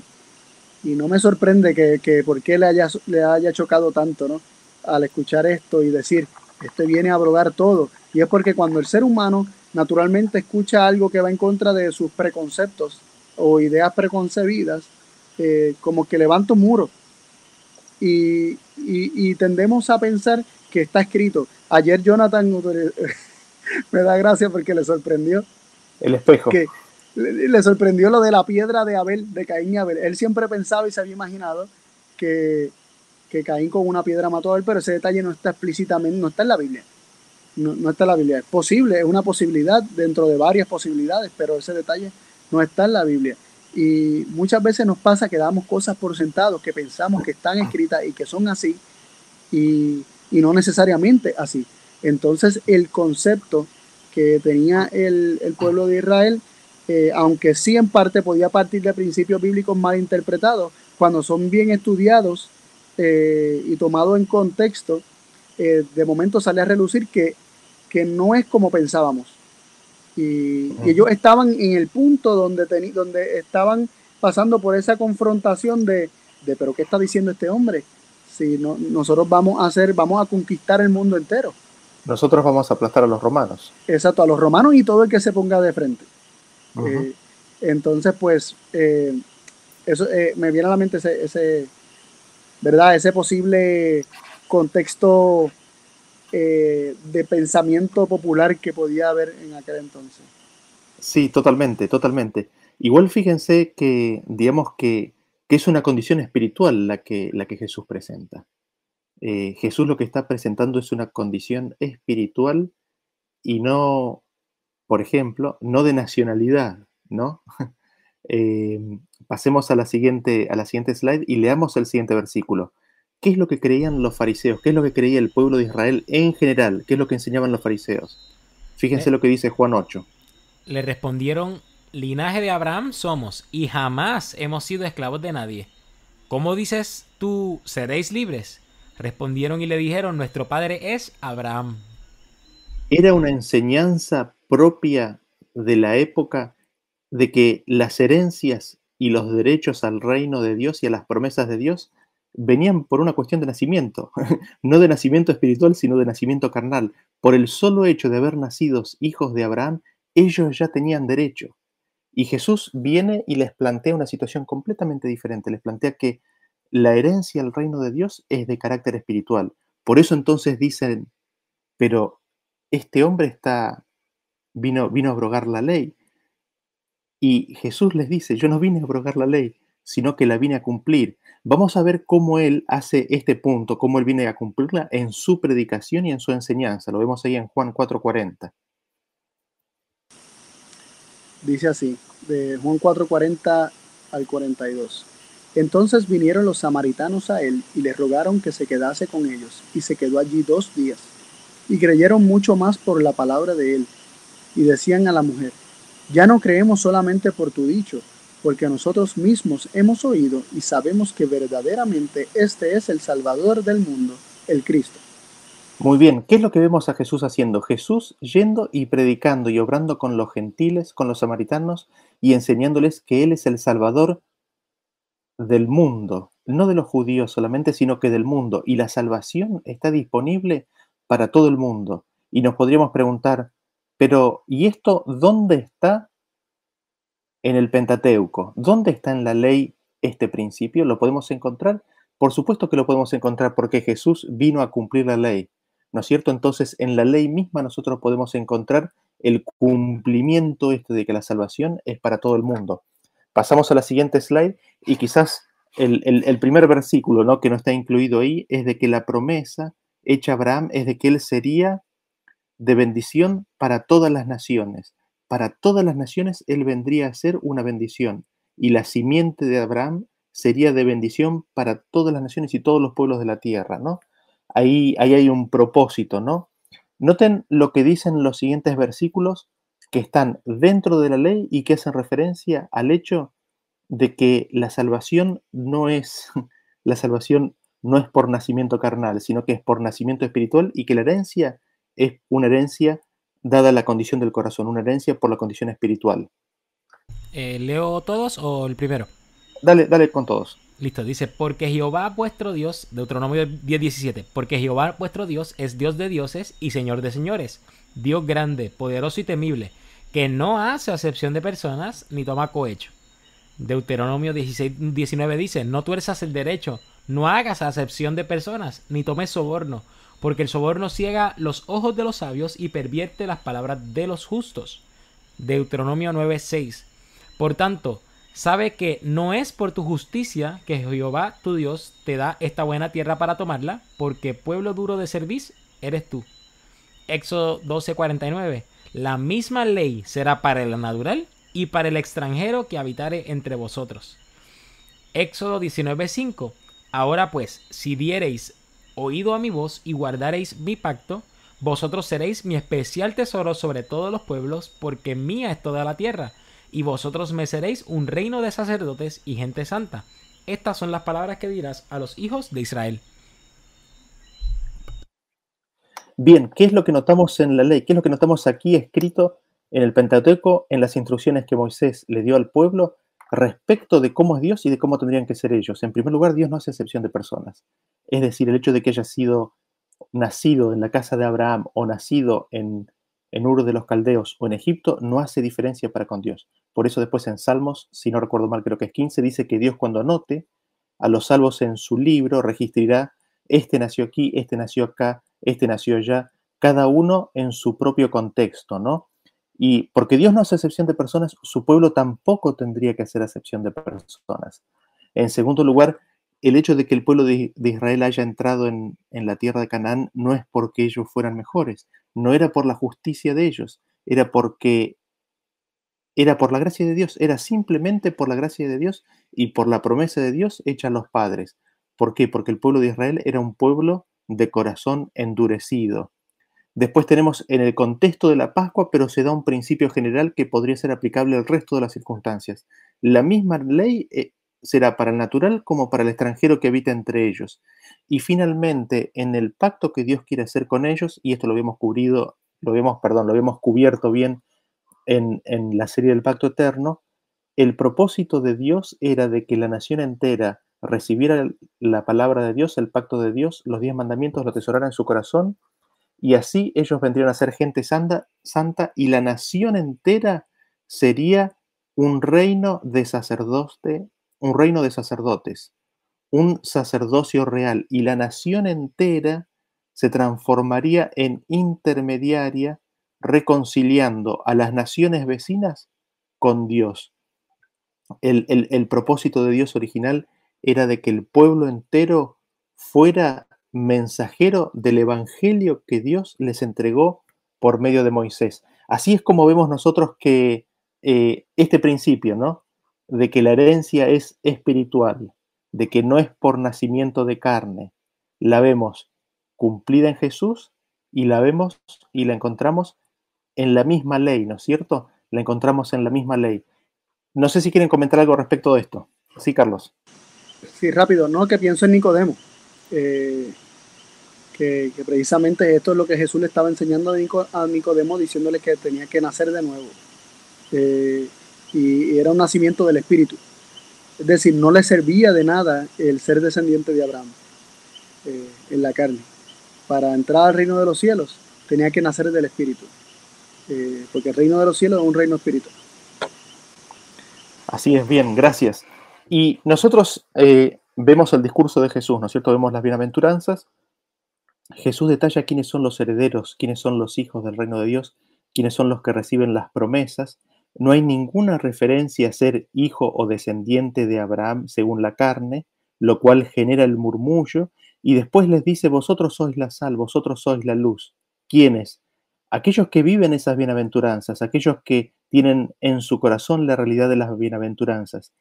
y, no me sorprende que, que por qué le haya, le haya chocado tanto ¿no? al escuchar esto y decir, este viene a abrogar todo. Y es porque cuando el ser humano naturalmente escucha algo que va en contra de sus preconceptos o ideas preconcebidas, eh, como que levanta un muro. Y, y, y, tendemos a pensar que está escrito. Ayer Jonathan me da gracia porque le sorprendió. El espejo. Que le, sorprendió lo de la piedra de Abel, de Caín y Abel. Él siempre pensaba y se había imaginado que, que Caín con una piedra mató a Abel, pero ese detalle no está explícitamente, no está en la Biblia. No, no está en la Biblia. Es posible, es una posibilidad dentro de varias posibilidades, pero ese detalle no está en la Biblia. Y muchas veces nos pasa que damos cosas por sentados que pensamos que están escritas y que son así y, y no necesariamente así. Entonces el concepto que tenía el, el pueblo de Israel, eh, aunque sí en parte podía partir de principios bíblicos mal interpretados, cuando son bien estudiados eh, y tomados en contexto, eh, de momento sale a relucir que, que no es como pensábamos. Y, y, ellos estaban en el punto donde, teni, donde estaban pasando por esa confrontación de, de, pero ¿qué está diciendo este hombre? Si no, nosotros vamos a hacer, vamos a conquistar el mundo entero. Nosotros vamos a aplastar a los romanos. Exacto, a los romanos y todo el que se ponga de frente. Uh -huh. eh, entonces, pues, eh, eso eh, me viene a la mente ese, ese, ¿verdad? Ese posible contexto eh, de pensamiento popular que podía haber en aquel entonces. Sí, totalmente, totalmente. Igual fíjense que, digamos que, que es una condición espiritual la que, la que Jesús presenta. Eh, Jesús lo que está presentando es una condición espiritual y no, por ejemplo, no de nacionalidad, ¿no? eh, pasemos a la, siguiente, a la siguiente slide y leamos el siguiente versículo. ¿Qué es lo que creían los fariseos? ¿Qué es lo que creía el pueblo de Israel en general? ¿Qué es lo que enseñaban los fariseos? Fíjense eh, lo que dice Juan 8. Le respondieron, linaje de Abraham somos y jamás hemos sido esclavos de nadie. ¿Cómo dices tú, seréis libres? Respondieron y le dijeron, nuestro padre es Abraham. Era una enseñanza propia de la época de que las herencias y los derechos al reino de Dios y a las promesas de Dios venían por una cuestión de nacimiento, no de nacimiento espiritual, sino de nacimiento carnal. Por el solo hecho de haber nacido hijos de Abraham, ellos ya tenían derecho. Y Jesús viene y les plantea una situación completamente diferente. Les plantea que la herencia al reino de Dios es de carácter espiritual. Por eso entonces dicen, pero este hombre está, vino, vino a abrogar la ley. Y Jesús les dice, yo no vine a abrogar la ley, sino que la vine a cumplir. Vamos a ver cómo él hace este punto, cómo él viene a cumplirla en su predicación y en su enseñanza. Lo vemos ahí en Juan 4:40. Dice así, de Juan 4:40 al 42. Entonces vinieron los samaritanos a él y le rogaron que se quedase con ellos, y se quedó allí dos días. Y creyeron mucho más por la palabra de él, y decían a la mujer, ya no creemos solamente por tu dicho, porque nosotros mismos hemos oído y sabemos que verdaderamente este es el Salvador del mundo, el Cristo. Muy bien, ¿qué es lo que vemos a Jesús haciendo? Jesús yendo y predicando y obrando con los gentiles, con los samaritanos y enseñándoles que Él es el Salvador del mundo, no de los judíos solamente, sino que del mundo. Y la salvación está disponible para todo el mundo. Y nos podríamos preguntar, pero ¿y esto dónde está en el Pentateuco. ¿Dónde está en la ley este principio? ¿Lo podemos encontrar? Por supuesto que lo podemos encontrar porque Jesús vino a cumplir la ley. ¿No es cierto? Entonces, en la ley misma nosotros podemos encontrar el cumplimiento este de que la salvación es para todo el mundo. Pasamos a la siguiente slide y quizás el, primer versículo ¿no? que no está incluido ahí es de que la promesa hecha a Abraham es de que él sería de bendición para todas las naciones para todas las naciones Él vendría a ser una bendición y la simiente de Abraham sería de bendición para todas las naciones y todos los pueblos de la tierra, ¿no? Ahí, ahí hay un propósito, ¿no? Noten lo que dicen los siguientes versículos que están dentro de la ley y que hacen referencia al hecho de que la salvación no es la salvación no es por nacimiento carnal, sino que es por nacimiento espiritual y que la herencia es una herencia dada la condición del corazón, una herencia por la condición espiritual. Eh, ¿Leo todos o el primero? Dale, dale con todos. Listo, dice, porque Jehová vuestro Dios, Deuteronomio 10:17, porque Jehová vuestro Dios es Dios de dioses y Señor de señores, Dios grande, poderoso y temible, que no hace acepción de personas ni toma cohecho. Deuteronomio 16:19 dice, no tuerzas el derecho, no hagas acepción de personas, ni tomes soborno, porque el soborno ciega los ojos de los sabios y pervierte las palabras de los justos. Deuteronomio 9:6. Por tanto, sabe que no es por tu justicia que Jehová tu Dios te da esta buena tierra para tomarla, porque pueblo duro de servicio eres tú. Éxodo 12:49. La misma ley será para el natural y para el extranjero que habitare entre vosotros. Éxodo 19:5. Ahora pues, si diereis oído a mi voz y guardaréis mi pacto, vosotros seréis mi especial tesoro sobre todos los pueblos, porque mía es toda la tierra, y vosotros me seréis un reino de sacerdotes y gente santa. Estas son las palabras que dirás a los hijos de Israel. Bien, ¿qué es lo que notamos en la ley? ¿Qué es lo que notamos aquí escrito en el Pentateuco, en las instrucciones que Moisés le dio al pueblo respecto de cómo es Dios y de cómo tendrían que ser ellos? En primer lugar, Dios no hace excepción de personas. Es decir, el hecho de que haya sido nacido en la casa de Abraham o nacido en, en Ur de los Caldeos o en Egipto no hace diferencia para con Dios. Por eso después en Salmos, si no recuerdo mal, creo que es 15, dice que Dios cuando anote a los salvos en su libro registrará, este nació aquí, este nació acá, este nació allá, cada uno en su propio contexto, ¿no? Y porque Dios no hace excepción de personas, su pueblo tampoco tendría que hacer excepción de personas. En segundo lugar, el hecho de que el pueblo de, Israel haya entrado en, la tierra de Canaán no es porque ellos fueran mejores, no era por la justicia de ellos, era porque era por la gracia de Dios, era simplemente por la gracia de Dios y por la promesa de Dios hecha a los padres. ¿Por qué? Porque el pueblo de Israel era un pueblo de corazón endurecido. Después tenemos en el contexto de la Pascua, pero se da un principio general que podría ser aplicable al resto de las circunstancias. La misma ley eh, será para el natural como para el extranjero que habita entre ellos. Y finalmente, en el pacto que Dios quiere hacer con ellos, y esto lo habíamos cubrido, lo habíamos, perdón, lo habíamos cubierto bien en, la serie del pacto eterno, el propósito de Dios era de que la nación entera recibiera la palabra de Dios, el pacto de Dios, los diez mandamientos, lo atesorara en su corazón, y así ellos vendrían a ser gente santa, santa y la nación entera sería un reino de sacerdote un reino de sacerdotes, un sacerdocio real, y la nación entera se transformaría en intermediaria, reconciliando a las naciones vecinas con Dios. El, el propósito de Dios original era de que el pueblo entero fuera mensajero del evangelio que Dios les entregó por medio de Moisés. Así es como vemos nosotros que eh, este principio, ¿no? De que la herencia es espiritual, de que no es por nacimiento de carne, la vemos cumplida en Jesús y la vemos y la encontramos en la misma ley, ¿no es cierto? La encontramos en la misma ley. No sé si quieren comentar algo respecto de esto. Sí, Carlos. Sí, rápido, no, que pienso en Nicodemo. Eh, que, precisamente esto es lo que Jesús le estaba enseñando a Nicodemo, diciéndole que tenía que nacer de nuevo. Eh, y, era un nacimiento del Espíritu. Es decir, no le servía de nada el ser descendiente de Abraham eh, en la carne. Para entrar al reino de los cielos tenía que nacer del Espíritu. Porque el reino de los cielos es un reino espiritual. Así es, bien, gracias. Y nosotros vemos el discurso de Jesús, ¿no es cierto? Vemos las bienaventuranzas Jesús detalla quiénes son los herederos, quiénes son los hijos del reino de Dios, quiénes son los que reciben las promesas. No hay ninguna referencia a ser hijo o descendiente de Abraham según la carne, lo cual genera el murmullo, y después les dice, vosotros sois la sal, vosotros sois la luz. ¿Quiénes? Aquellos que viven esas bienaventuranzas, aquellos que tienen en su corazón la realidad de las bienaventuranzas.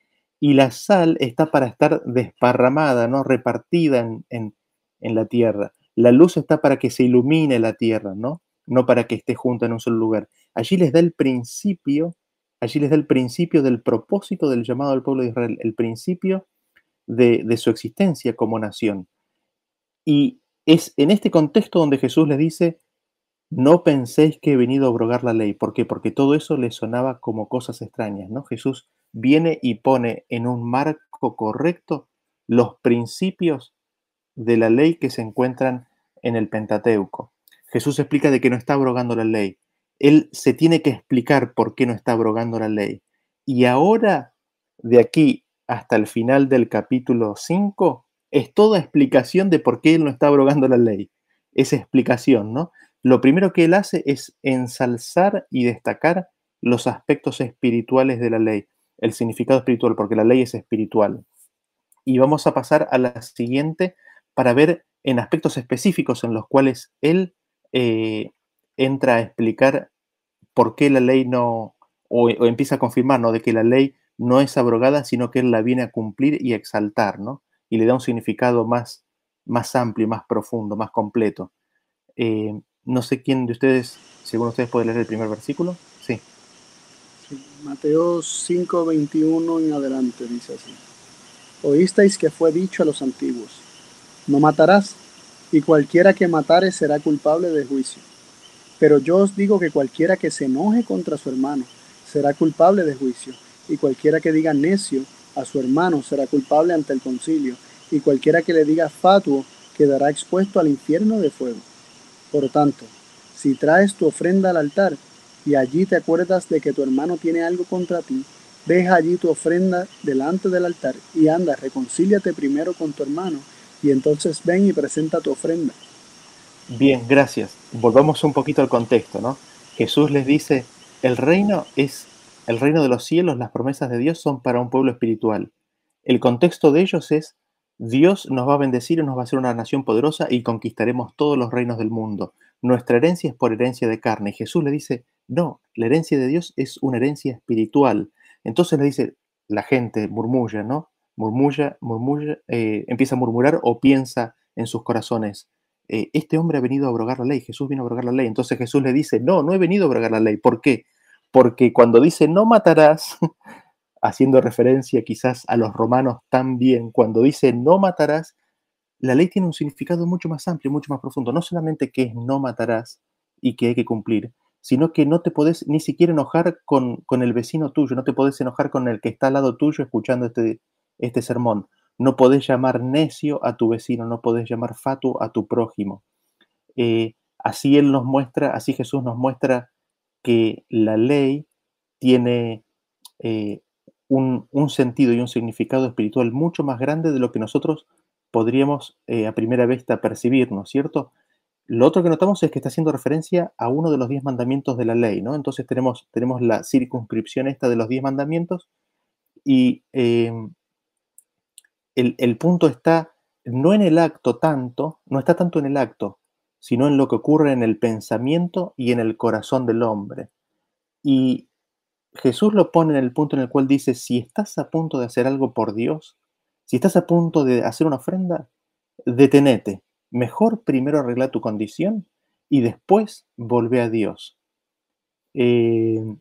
Y la sal está para estar desparramada, ¿no? repartida en, en la tierra. La luz está para que se ilumine la tierra, ¿no? No para que esté junta en un solo lugar. Allí les da el principio, allí les da el principio del propósito del llamado al pueblo de Israel, el principio de, de su existencia como nación. Y es en este contexto donde Jesús les dice, no penséis que he venido a abrogar la ley. ¿Por qué? Porque todo eso les sonaba como cosas extrañas, ¿no? Jesús viene y pone en un marco correcto los principios de la ley que se encuentran en el Pentateuco. Jesús explica de que no está abrogando la ley. Él se tiene que explicar por qué no está abrogando la ley. Y ahora, de aquí hasta el final del capítulo 5, es toda explicación de por qué él no está abrogando la ley. Esa explicación, ¿no? Lo primero que él hace es ensalzar y destacar los aspectos espirituales de la ley, el significado espiritual, porque la ley es espiritual. Y vamos a pasar a la siguiente para ver en aspectos específicos en los cuales él eh, entra a explicar por qué la ley no, o, empieza a confirmar, ¿no? De que la ley no es abrogada, sino que él la viene a cumplir y a exaltar, ¿no? Y le da un significado más, más amplio, más profundo, más completo. Eh, no sé quién de ustedes, según ustedes, puede leer el primer versículo. Mateo 5, 21 en adelante dice así. Oísteis que fue dicho a los antiguos no matarás, y cualquiera que matare será culpable de juicio. Pero yo os digo que cualquiera que se enoje contra su hermano será culpable de juicio, y cualquiera que diga necio a su hermano será culpable ante el concilio, y cualquiera que le diga fatuo quedará expuesto al infierno de fuego. Por tanto, si traes tu ofrenda al altar y allí te acuerdas de que tu hermano tiene algo contra ti, deja allí tu ofrenda delante del altar y anda, reconcíliate primero con tu hermano y entonces ven y presenta tu ofrenda. Bien, gracias. Volvamos un poquito al contexto, ¿no? Jesús les dice, el reino es el reino de los cielos, las promesas de Dios son para un pueblo espiritual. El contexto de ellos es, Dios nos va a bendecir y nos va a hacer una nación poderosa y conquistaremos todos los reinos del mundo. Nuestra herencia es por herencia de carne. Y Jesús le dice, no, la herencia de Dios es una herencia espiritual. Entonces le dice, la gente murmulla, ¿no? murmulla, murmulla, eh, empieza a murmurar o piensa en sus corazones, eh, este hombre ha venido a abrogar la ley, Jesús vino a abrogar la ley. Entonces Jesús le dice, no, no he venido a abrogar la ley. ¿Por qué? Porque cuando dice no matarás, haciendo referencia quizás a los romanos también, cuando dice no matarás, la ley tiene un significado mucho más amplio, mucho más profundo. No solamente que es no matarás y que hay que cumplir, sino que no te podés ni siquiera enojar con, con el vecino tuyo, no te podés enojar con el que está al lado tuyo escuchando este, este sermón. No podés llamar necio a tu vecino, no podés llamar fatuo a tu prójimo. Eh, así Él nos muestra, así Jesús nos muestra que la ley tiene eh, un, sentido y un significado espiritual mucho más grande de lo que nosotros podríamos eh, a primera vista percibir, ¿no es cierto? Lo otro que notamos es que está haciendo referencia a uno de los diez mandamientos de la ley, ¿no? Entonces tenemos, tenemos la circunscripción esta de los diez mandamientos y em, el, el punto está no en el acto tanto, no está tanto en el acto, sino en lo que ocurre en el pensamiento y en el corazón del hombre. Y Jesús lo pone en el punto en el cual dice, si estás a punto de hacer algo por Dios, si estás a punto de hacer una ofrenda, detenete. Mejor primero arregla tu condición y después volvé a Dios. Eh,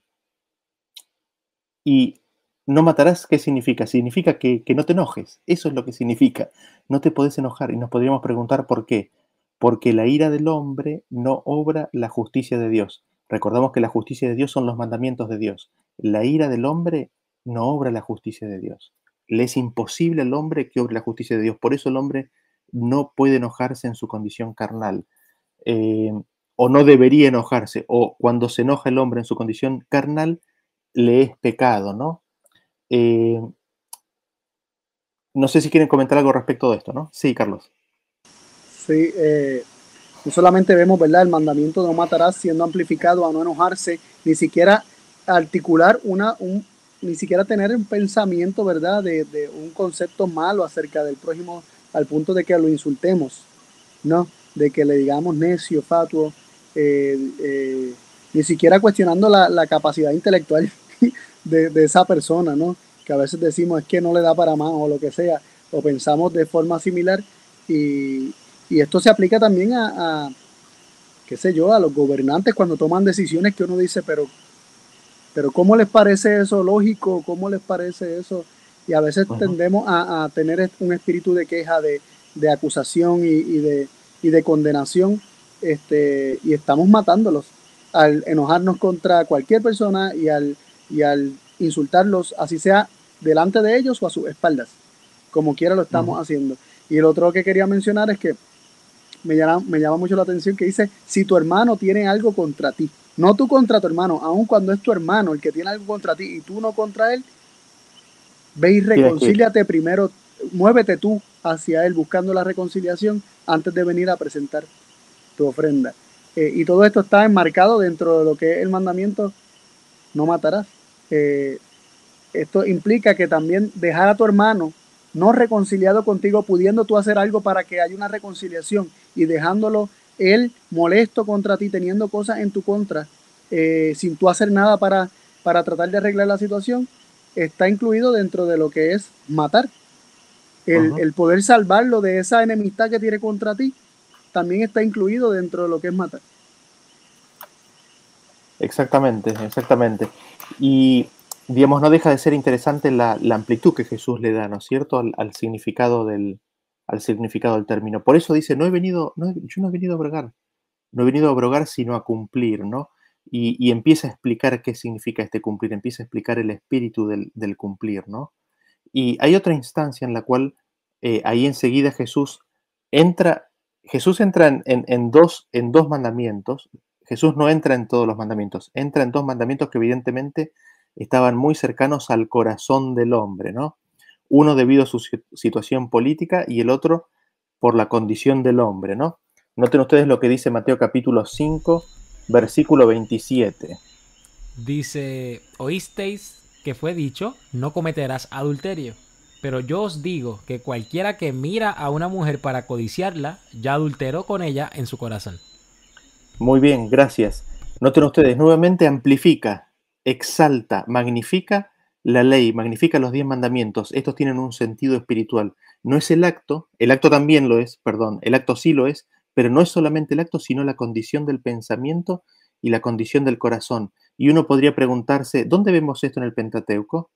y no matarás, ¿qué significa? Significa que, que, no te enojes. Eso es lo que significa. No te podés enojar. Y nos podríamos preguntar por qué. Porque la ira del hombre no obra la justicia de Dios. Recordamos que la justicia de Dios son los mandamientos de Dios. La ira del hombre no obra la justicia de Dios. Le es imposible al hombre que obre la justicia de Dios. Por eso el hombre no puede enojarse en su condición carnal. Eh, o no debería enojarse. O cuando se enoja el hombre en su condición carnal, le es pecado, ¿no? Eh, no sé si quieren comentar algo respecto de esto, ¿no? Sí, Carlos. Sí, eh, no solamente vemos, ¿verdad? El mandamiento de no matarás siendo amplificado a no enojarse, ni siquiera articular una, un, ni siquiera tener un pensamiento, ¿verdad? De, de, un concepto malo acerca del prójimo al punto de que lo insultemos, ¿no? De que le digamos necio, fatuo, eh, eh, ni siquiera cuestionando la, capacidad intelectual de, de, esa persona, ¿no? Que a veces decimos es que no le da para más o lo que sea, o pensamos de forma similar y, y esto se aplica también a, a, qué sé yo, a los gobernantes cuando toman decisiones que uno dice, pero, pero ¿cómo les parece eso lógico? ¿Cómo les parece eso? Y a veces uh -huh. tendemos a, a, tener un espíritu de queja, de, de acusación y, y, de, y de condenación, este, y estamos matándolos al enojarnos contra cualquier persona y al, y al insultarlos, así sea delante de ellos o a sus espaldas, como quiera lo estamos uh -huh. haciendo. Y el otro que quería mencionar es que me llama, me llama mucho la atención que dice, si tu hermano tiene algo contra ti, no tú contra tu hermano, aun cuando es tu hermano el que tiene algo contra ti y tú no contra él, ve y reconcíliate primero, muévete tú hacia él buscando la reconciliación antes de venir a presentar tu ofrenda. Eh, y todo esto está enmarcado dentro de lo que es el mandamiento, no matarás. Eh, esto implica que también dejar a tu hermano no reconciliado contigo, pudiendo tú hacer algo para que haya una reconciliación y dejándolo él molesto contra ti, teniendo cosas en tu contra, eh, sin tú hacer nada para, para tratar de arreglar la situación, está incluido dentro de lo que es matar. El, poder salvarlo de esa enemistad que tiene contra ti, también está incluido dentro de lo que es matar. Exactamente, exactamente. Y digamos, no deja de ser interesante la, la amplitud que Jesús le da, ¿no es cierto?, al, al, significado del, al significado del término. Por eso dice, no he venido, no, yo no he venido a abrogar, no he venido a abrogar, sino a cumplir, ¿no? Y, empieza a explicar qué significa este cumplir, empieza a explicar el espíritu del, del cumplir, ¿no? Y hay otra instancia en la cual eh, ahí enseguida Jesús entra, Jesús entra en, en, en, dos, en dos mandamientos, Jesús no entra en todos los mandamientos, entra en dos mandamientos que evidentemente estaban muy cercanos al corazón del hombre, ¿no? Uno debido a su situación política y el otro por la condición del hombre, ¿no? Noten ustedes lo que dice Mateo capítulo 5, versículo 27. Dice, oísteis que fue dicho, no cometerás adulterio. Pero yo os digo que cualquiera que mira a una mujer para codiciarla, ya adulteró con ella en su corazón. Muy bien, gracias. Noten ustedes, nuevamente amplifica exalta, magnifica la ley, magnifica los diez mandamientos. Estos tienen un sentido espiritual. No es el acto, el acto también lo es, perdón, el acto sí lo es, pero no es solamente el acto, sino la condición del pensamiento y la condición del corazón. Y uno podría preguntarse, ¿dónde vemos esto en el Pentateuco?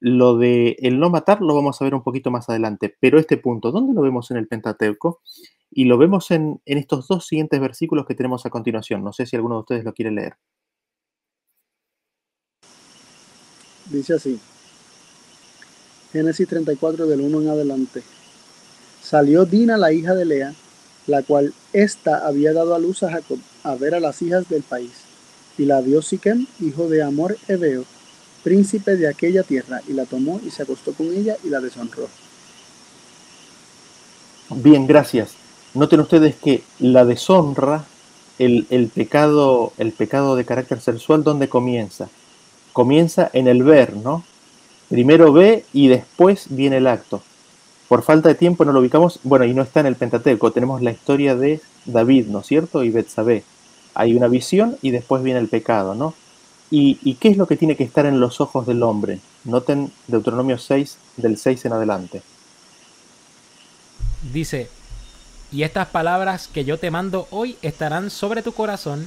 Lo de el no matar lo vamos a ver un poquito más adelante, pero este punto, ¿dónde lo vemos en el Pentateuco? Y lo vemos en, estos dos siguientes versículos que tenemos a continuación. No sé si alguno de ustedes lo quiere leer. Dice así. Génesis 34 del 1 en adelante. Salió Dina, la hija de Lea, la cual ésta había dado a luz a Jacob, a ver a las hijas del país. Y la dio Siquem, hijo de Amor Ebeo, príncipe de aquella tierra, y la tomó y se acostó con ella y la deshonró. Bien, gracias. noten ustedes que la deshonra, el, el pecado, el pecado de carácter sexual, ¿dónde comienza? Comienza en el ver, ¿no? Primero ve y después viene el acto. Por falta de tiempo no lo ubicamos, bueno, y no está en el Pentateuco, tenemos la historia de David, ¿no es cierto? Y Betsabé. Hay una visión y después viene el pecado, ¿no? ¿Y, ¿Y qué es lo que tiene que estar en los ojos del hombre? Noten Deuteronomio 6, del 6 en adelante. Dice, y estas palabras que yo te mando hoy estarán sobre tu corazón,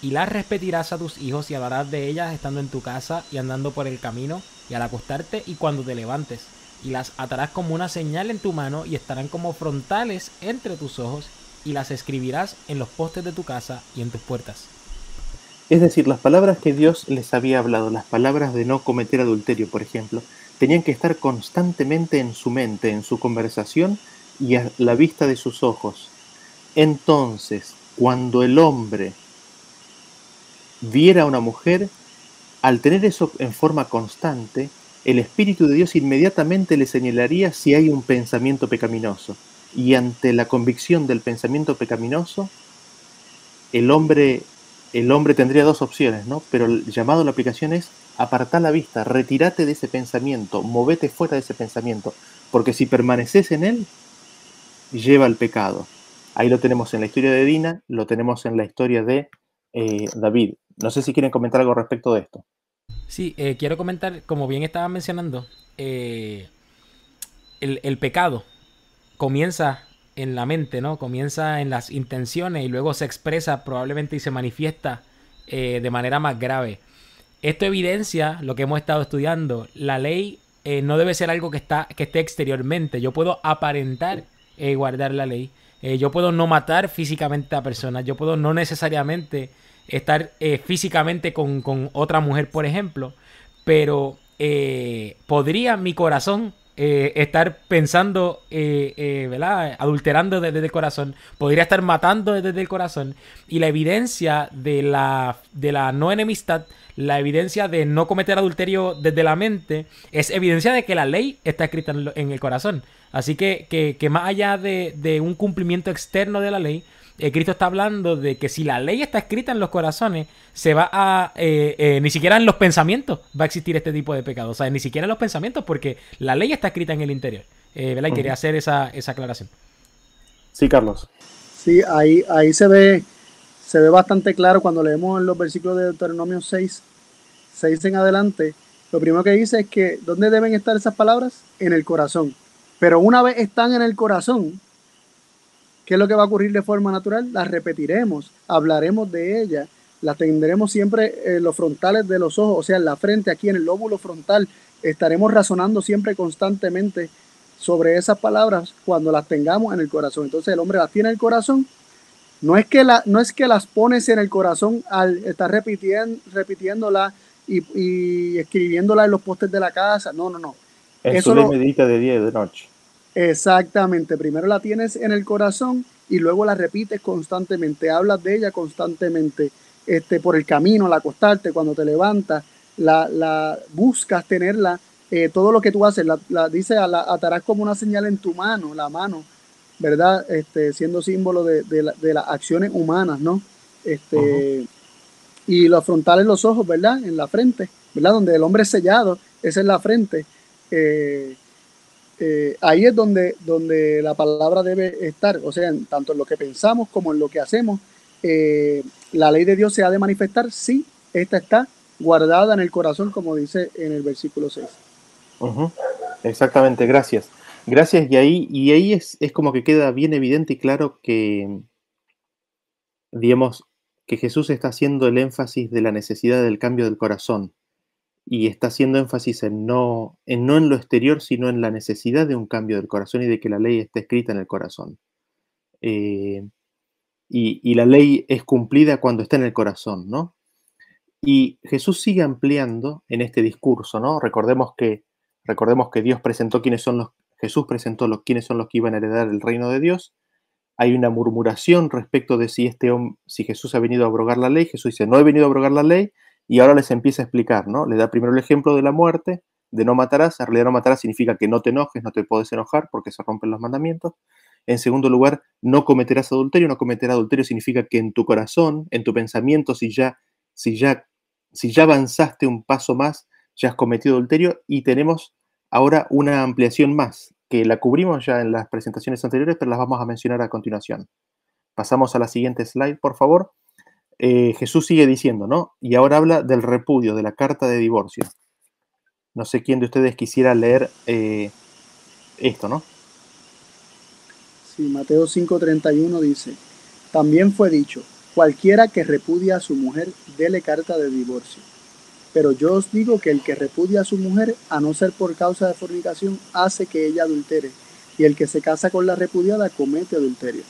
y las repetirás a tus hijos y hablarás de ellas estando en tu casa y andando por el camino, y al acostarte y cuando te levantes, y las atarás como una señal en tu mano y estarán como frontales entre tus ojos, y las escribirás en los postes de tu casa y en tus puertas. Es decir, las palabras que Dios les había hablado, las palabras de no cometer adulterio, por ejemplo, tenían que estar constantemente en su mente, en su conversación y a la vista de sus ojos. Entonces, cuando el hombre viera a una mujer, al tener eso en forma constante, el Espíritu de Dios inmediatamente le señalaría si hay un pensamiento pecaminoso. Y ante la convicción del pensamiento pecaminoso, el hombre, el hombre tendría dos opciones, ¿no? Pero el llamado a la aplicación es apartar la vista, retírate de ese pensamiento, movete fuera de ese pensamiento, porque si permaneces en él, lleva al pecado. Ahí lo tenemos en la historia de Dina, lo tenemos en la historia de eh, David. No sé si quieren comentar algo respecto de esto. Sí, eh, quiero comentar, como bien estaba mencionando, eh, el, el, pecado comienza en la mente, ¿no? Comienza en las intenciones y luego se expresa probablemente y se manifiesta de manera más grave. Esto evidencia lo que hemos estado estudiando. La ley no debe ser algo que, está, que esté exteriormente. Yo puedo aparentar eh, guardar la ley. Eh, yo puedo no matar físicamente a personas. Yo puedo no necesariamente estar eh, físicamente con, con, otra mujer, por ejemplo. Pero podría mi corazón estar pensando, ¿verdad? Adulterando desde el corazón. Podría estar matando desde el corazón. Y la evidencia de la, de la no enemistad la evidencia de no cometer adulterio desde la mente es evidencia de que la ley está escrita en, el corazón. Así que, que, más allá de, un cumplimiento externo de la ley, eh, Cristo está hablando de que si la ley está escrita en los corazones, se va a. Eh, eh, ni siquiera en los pensamientos va a existir este tipo de pecado. O sea, ni siquiera en los pensamientos, porque la ley está escrita en el interior. ¿verdad? Y quería hacer esa, esa, aclaración. Sí, Carlos. Sí, ahí, ahí se ve. Se ve bastante claro cuando leemos los versículos de Deuteronomio 6, 6 en adelante. Lo primero que dice es que, ¿dónde deben estar esas palabras? En el corazón. Pero una vez están en el corazón, ¿qué es lo que va a ocurrir de forma natural? Las repetiremos, hablaremos de ellas, las tendremos siempre en los frontales de los ojos, o sea, en la frente, aquí en el lóbulo frontal. Estaremos razonando siempre constantemente sobre esas palabras cuando las tengamos en el corazón. Entonces el hombre las tiene en el corazón. No es que, la, no es que las pones en el corazón al estar repitiendo, repitiéndolas y, y escribiéndolas en los postes de la casa. No, no, no. En Eso su medita de día y de noche. Exactamente. Primero la tienes en el corazón y luego la repites constantemente. Hablas de ella constantemente. Este, por el camino, al acostarte, cuando te levantas, la, la buscas tenerla. Eh, todo lo que tú haces, la, la dice, la atarás como una señal en tu mano, la mano, ¿verdad? Este, siendo símbolo de, de, de las acciones humanas, ¿no? Este, Y los frontales, los ojos, ¿verdad? En la frente, ¿verdad? Donde el hombre es sellado, esa es la frente. Eh, eh, ahí es donde, donde la palabra debe estar, o sea, tanto en lo que pensamos como en lo que hacemos. Eh, la ley de Dios se ha de manifestar, sí, esta está guardada en el corazón, como dice en el versículo 6. Exactamente, gracias. Gracias, y ahí, y ahí es, es como que queda bien evidente y claro que, digamos, que Jesús está haciendo el énfasis de la necesidad del cambio del corazón y está haciendo énfasis en no, en no en lo exterior, sino en la necesidad de un cambio del corazón y de que la ley esté escrita en el corazón. Eh, y, y, la ley es cumplida cuando está en el corazón, ¿no? Y Jesús sigue ampliando en este discurso, ¿no? Recordemos que, recordemos que Dios presentó quiénes son los, Jesús presentó los, quiénes son los que iban a heredar el reino de Dios. Hay una murmuración respecto de si, este, si Jesús ha venido a abrogar la ley. Jesús dice, no he venido a abrogar la ley, y ahora les empieza a explicar, ¿no? Le da primero el ejemplo de la muerte, de no matarás, en realidad no matarás significa que no te enojes, no te puedes enojar porque se rompen los mandamientos, En segundo lugar, no cometerás adulterio. No cometer adulterio significa que en tu corazón, en tu pensamiento, si ya, si ya, si ya avanzaste un paso más, ya has cometido adulterio. Y tenemos ahora una ampliación más, que la cubrimos ya en las presentaciones anteriores, pero las vamos a mencionar a continuación. Pasamos a la siguiente slide, por favor. Eh, Jesús sigue diciendo, ¿no? Y ahora habla del repudio, de la carta de divorcio. No sé quién de ustedes quisiera leer eh, esto, ¿no? Sí, Mateo 5:31 dice, también fue dicho, cualquiera que repudia a su mujer, dele carta de divorcio. Pero yo os digo que el que repudia a su mujer, a no ser por causa de fornicación, hace que ella adultere, y el que se casa con la repudiada comete adulterio.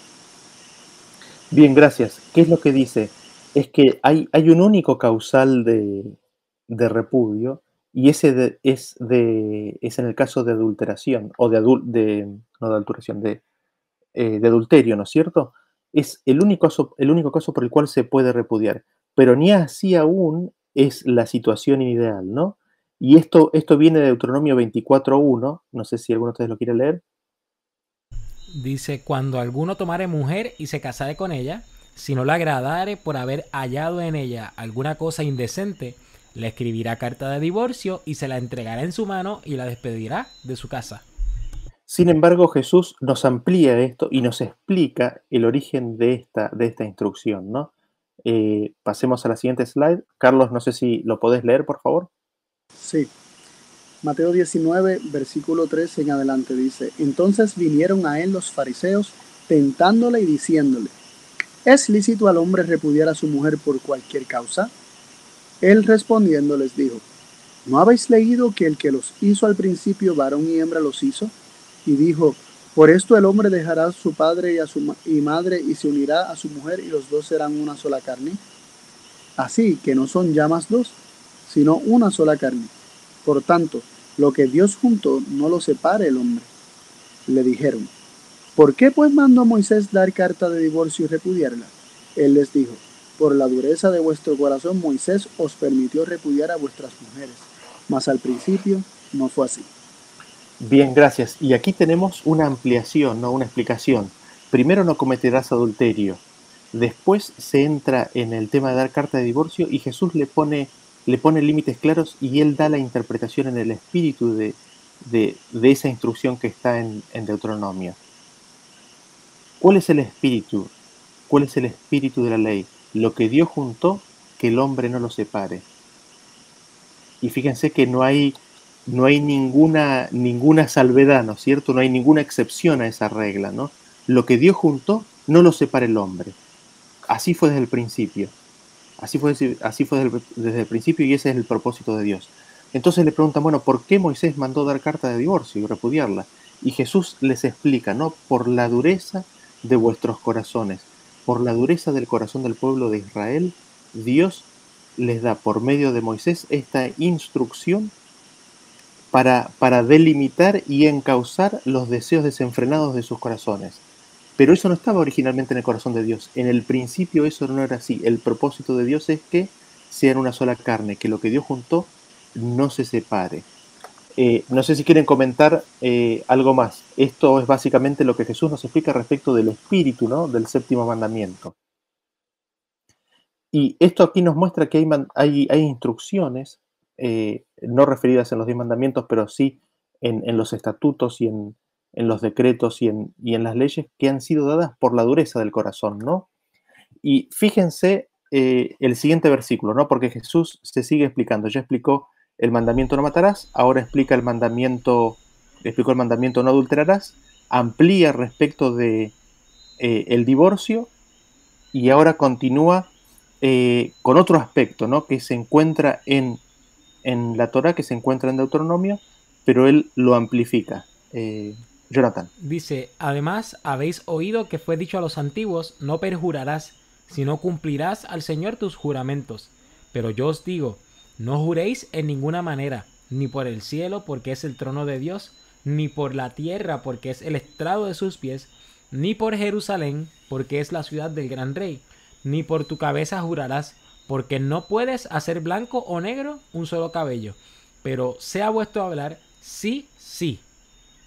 Bien, gracias. ¿Qué es lo que dice? Es que hay, hay un único causal de, de repudio y ese es, de, es en el caso de adulteración, o de, de no de adulteración, de, eh, de adulterio, ¿no es cierto? Es el único, el único caso por el cual se puede repudiar. Pero ni así aún es la situación ideal, ¿no? Y esto, esto viene de Deuteronomio 24.1, no sé si alguno de ustedes lo quiere leer. Dice, cuando alguno tomare mujer y se casare con ella, si no la agradare por haber hallado en ella alguna cosa indecente, le escribirá carta de divorcio y se la entregará en su mano y la despedirá de su casa. Sin embargo, Jesús nos amplía esto y nos explica el origen de esta, de esta instrucción, ¿no? Eh, pasemos a la siguiente slide. Carlos, no sé si lo podés leer, por favor. Sí. Mateo 19, versículo 13 en adelante dice, Entonces vinieron a él los fariseos, tentándole y diciéndole, ¿es lícito al hombre repudiar a su mujer por cualquier causa? Él respondiendo les dijo, ¿no habéis leído que el que los hizo al principio varón y hembra los hizo? Y dijo, por esto el hombre dejará a su padre y a su y madre y se unirá a su mujer y los dos serán una sola carne. Así que no son ya más dos, sino una sola carne. Por tanto, lo que Dios juntó no lo separe el hombre. Le dijeron, ¿por qué pues mandó Moisés dar carta de divorcio y repudiarla? Él les dijo, por la dureza de vuestro corazón Moisés os permitió repudiar a vuestras mujeres, mas al principio no fue así. Bien, gracias. Y aquí tenemos una ampliación, ¿no? una explicación. Primero no cometerás adulterio. Después se entra en el tema de dar carta de divorcio y Jesús le pone, le pone límites claros y él da la interpretación en el espíritu de, de, esa instrucción que está en, en Deuteronomio. ¿Cuál es el espíritu? ¿Cuál es el espíritu de la ley? lo que Dios juntó, que el hombre no lo separe. Y fíjense que no hay, no hay ninguna, ninguna salvedad, ¿no es cierto? No hay ninguna excepción a esa regla, ¿no? Lo que Dios juntó, no lo separe el hombre. Así fue desde el principio. Así fue, así fue desde, el, principio y ese es el propósito de Dios. Entonces le preguntan, bueno, ¿por qué Moisés mandó dar carta de divorcio y repudiarla? Y Jesús les explica, ¿no? Por la dureza de vuestros corazones por la dureza del corazón del pueblo de Israel, Dios les da por medio de Moisés esta instrucción para, delimitar y encauzar los deseos desenfrenados de sus corazones. Pero eso no estaba originalmente en el corazón de Dios. En el principio eso no era así. El propósito de Dios es que sean una sola carne, que lo que Dios juntó no se separe. Eh, no sé si quieren comentar eh, algo más. Esto es básicamente lo que Jesús nos explica respecto del espíritu, ¿no? Del séptimo mandamiento. Y esto aquí nos muestra que hay, instrucciones, eh, no referidas en los diez mandamientos, pero sí en, los estatutos y en, los decretos y en, y en, las leyes que han sido dadas por la dureza del corazón, ¿no? Y fíjense el siguiente versículo, ¿no? Porque Jesús se sigue explicando. Ya explicó el mandamiento no matarás, ahora explica el mandamiento, explicó el mandamiento no adulterarás, amplía respecto de eh, el divorcio y ahora continúa eh, con otro aspecto, ¿no? Que se encuentra en, en la Torah, que se encuentra en Deuteronomio, pero él lo amplifica. Eh, Jonathan. Dice, además habéis oído que fue dicho a los antiguos, no perjurarás, sino cumplirás al Señor tus juramentos. Pero yo os digo, no juréis en ninguna manera, ni por el cielo, porque es el trono de Dios, ni por la tierra, porque es el estrado de sus pies, ni por Jerusalén, porque es la ciudad del gran rey, ni por tu cabeza jurarás, porque no puedes hacer blanco o negro un solo cabello. Pero sea vuestro hablar sí, sí,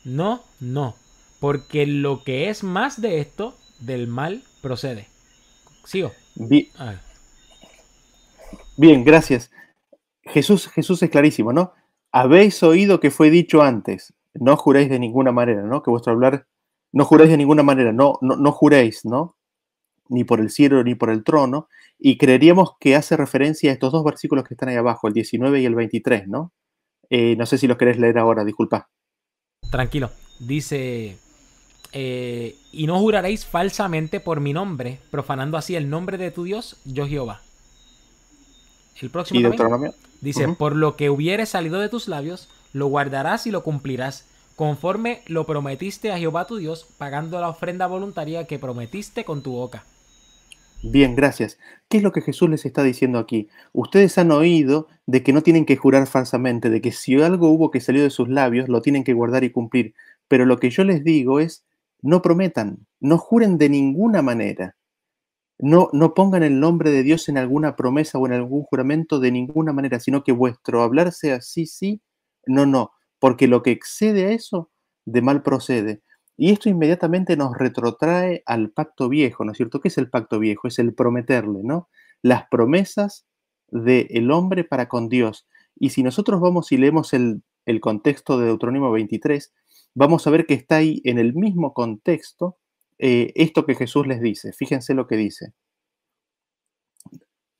no, no, porque lo que es más de esto, del mal procede. ¿Sigo? Bien, Bien gracias. Jesús, Jesús es clarísimo, ¿no? Habéis oído que fue dicho antes, no juréis de ninguna manera, ¿no? Que vuestro hablar, no juréis de ninguna manera, no, no, no juréis, ¿no? Ni por el cielo ni por el trono. Y creeríamos que hace referencia a estos dos versículos que están ahí abajo, el 19 y el 23, ¿no? Eh, no sé si los querés leer ahora, disculpa. Tranquilo. Dice, eh, y no juraréis falsamente por mi nombre, profanando así el nombre de tu Dios, yo Jehová. El próximo dice, por lo que hubiere salido de tus labios, lo guardarás y lo cumplirás, conforme lo prometiste a Jehová tu Dios, pagando la ofrenda voluntaria que prometiste con tu boca. Bien, gracias. ¿Qué es lo que Jesús les está diciendo aquí? Ustedes han oído de que no tienen que jurar falsamente, de que si algo hubo que salió de sus labios, lo tienen que guardar y cumplir. Pero lo que yo les digo es, no prometan, no juren de ninguna manera. No, no pongan el nombre de Dios en alguna promesa o en algún juramento de ninguna manera, sino que vuestro hablar sea sí, sí, no, no, porque lo que excede a eso, de mal procede. Y esto inmediatamente nos retrotrae al pacto viejo, ¿no es cierto? ¿Qué es el pacto viejo? Es el prometerle, ¿no? Las promesas del hombre para con Dios. Y si nosotros vamos y leemos el, el contexto de Deuteronomio 23, vamos a ver que está ahí en el mismo contexto eh, esto que Jesús les dice. Fíjense lo que dice.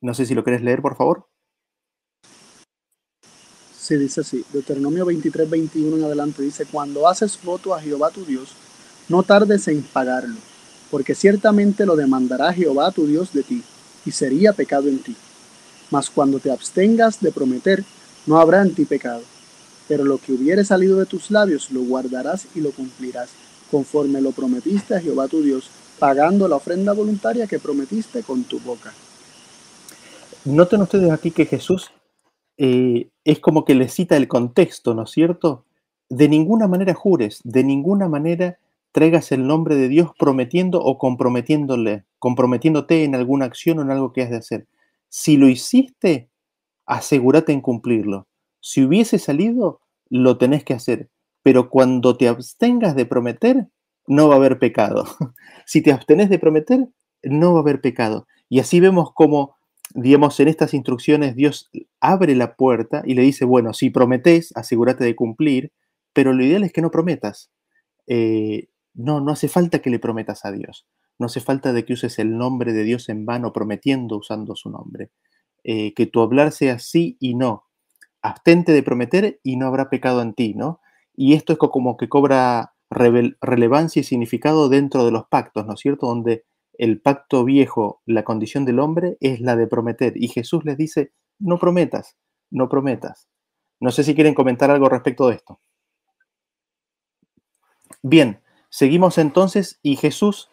No sé si lo querés leer, por favor. Sí, dice así. Deuteronomio 23, 21 en adelante dice, cuando haces voto a Jehová tu Dios, no tardes en pagarlo, porque ciertamente lo demandará Jehová tu Dios de ti, y sería pecado en ti. Mas cuando te abstengas de prometer, no habrá en ti pecado. Pero lo que hubiere salido de tus labios lo guardarás y lo cumplirás, conforme lo prometiste a Jehová tu Dios, pagando la ofrenda voluntaria que prometiste con tu boca. Noten ustedes aquí que Jesús eh, es como que le cita el contexto, ¿no es cierto? De ninguna manera jures, de ninguna manera traigas el nombre de Dios prometiendo o comprometiéndole, comprometiéndote en alguna acción o en algo que has de hacer. Si lo hiciste, asegúrate en cumplirlo. Si hubiese salido, lo tenés que hacer. Pero cuando te abstengas de prometer, no va a haber pecado. si te abstenés de prometer, no va a haber pecado. Y así vemos cómo, digamos, en estas instrucciones Dios abre la puerta y le dice, bueno, si prometes, asegúrate de cumplir, pero lo ideal es que no prometas. Eh, no, no hace falta que le prometas a Dios. No hace falta de que uses el nombre de Dios en vano prometiendo usando su nombre. Eh, que tu hablar sea sí y no abstente de prometer y no habrá pecado en ti, ¿no? Y esto es como que cobra relevancia y significado dentro de los pactos, ¿no es cierto? Donde el pacto viejo, la condición del hombre es la de prometer. Y Jesús les dice, no prometas, no prometas. No sé si quieren comentar algo respecto de esto. Bien, seguimos entonces y Jesús,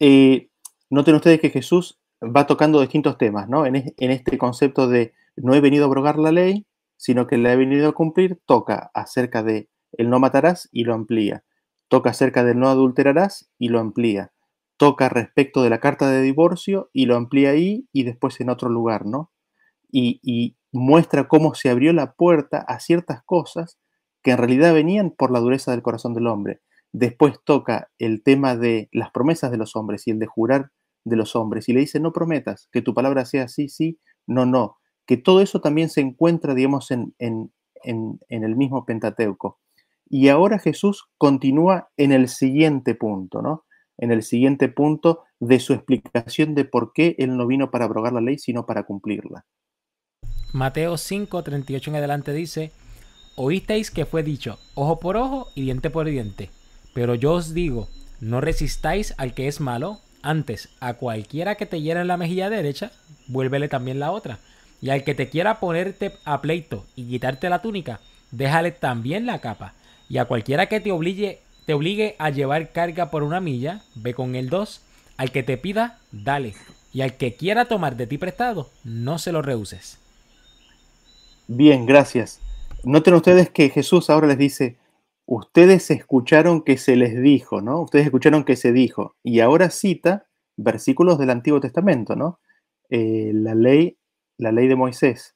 eh, noten ustedes que Jesús va tocando distintos temas, ¿no? En, en este concepto de no he venido a abrogar la ley, sino que le ha venido a cumplir, toca acerca de el no matarás y lo amplía. Toca acerca del no adulterarás y lo amplía. Toca respecto de la carta de divorcio y lo amplía ahí y después en otro lugar, ¿no? Y, y muestra cómo se abrió la puerta a ciertas cosas que en realidad venían por la dureza del corazón del hombre. Después toca el tema de las promesas de los hombres y el de jurar de los hombres. Y le dice, no prometas, que tu palabra sea sí, sí, no, no que todo eso también se encuentra, digamos, en, el mismo Pentateuco. Y ahora Jesús continúa en el siguiente punto, ¿no? En el siguiente punto de su explicación de por qué Él no vino para abrogar la ley, sino para cumplirla. Mateo 5, 38 en adelante dice, oísteis que fue dicho, ojo por ojo y diente por diente. Pero yo os digo, no resistáis al que es malo, antes a cualquiera que te hiera en la mejilla derecha, vuélvele también la otra. Y al que te quiera ponerte a pleito y quitarte la túnica, déjale también la capa. Y a cualquiera que te obligue, te obligue a llevar carga por una milla, ve con el dos. Al que te pida, dale. Y al que quiera tomar de ti prestado, no se lo rehuses. Bien, gracias. Noten ustedes que Jesús ahora les dice, ustedes escucharon que se les dijo, ¿no? Ustedes escucharon que se dijo. Y ahora cita versículos del Antiguo Testamento, ¿no? Eh, la ley la ley de Moisés.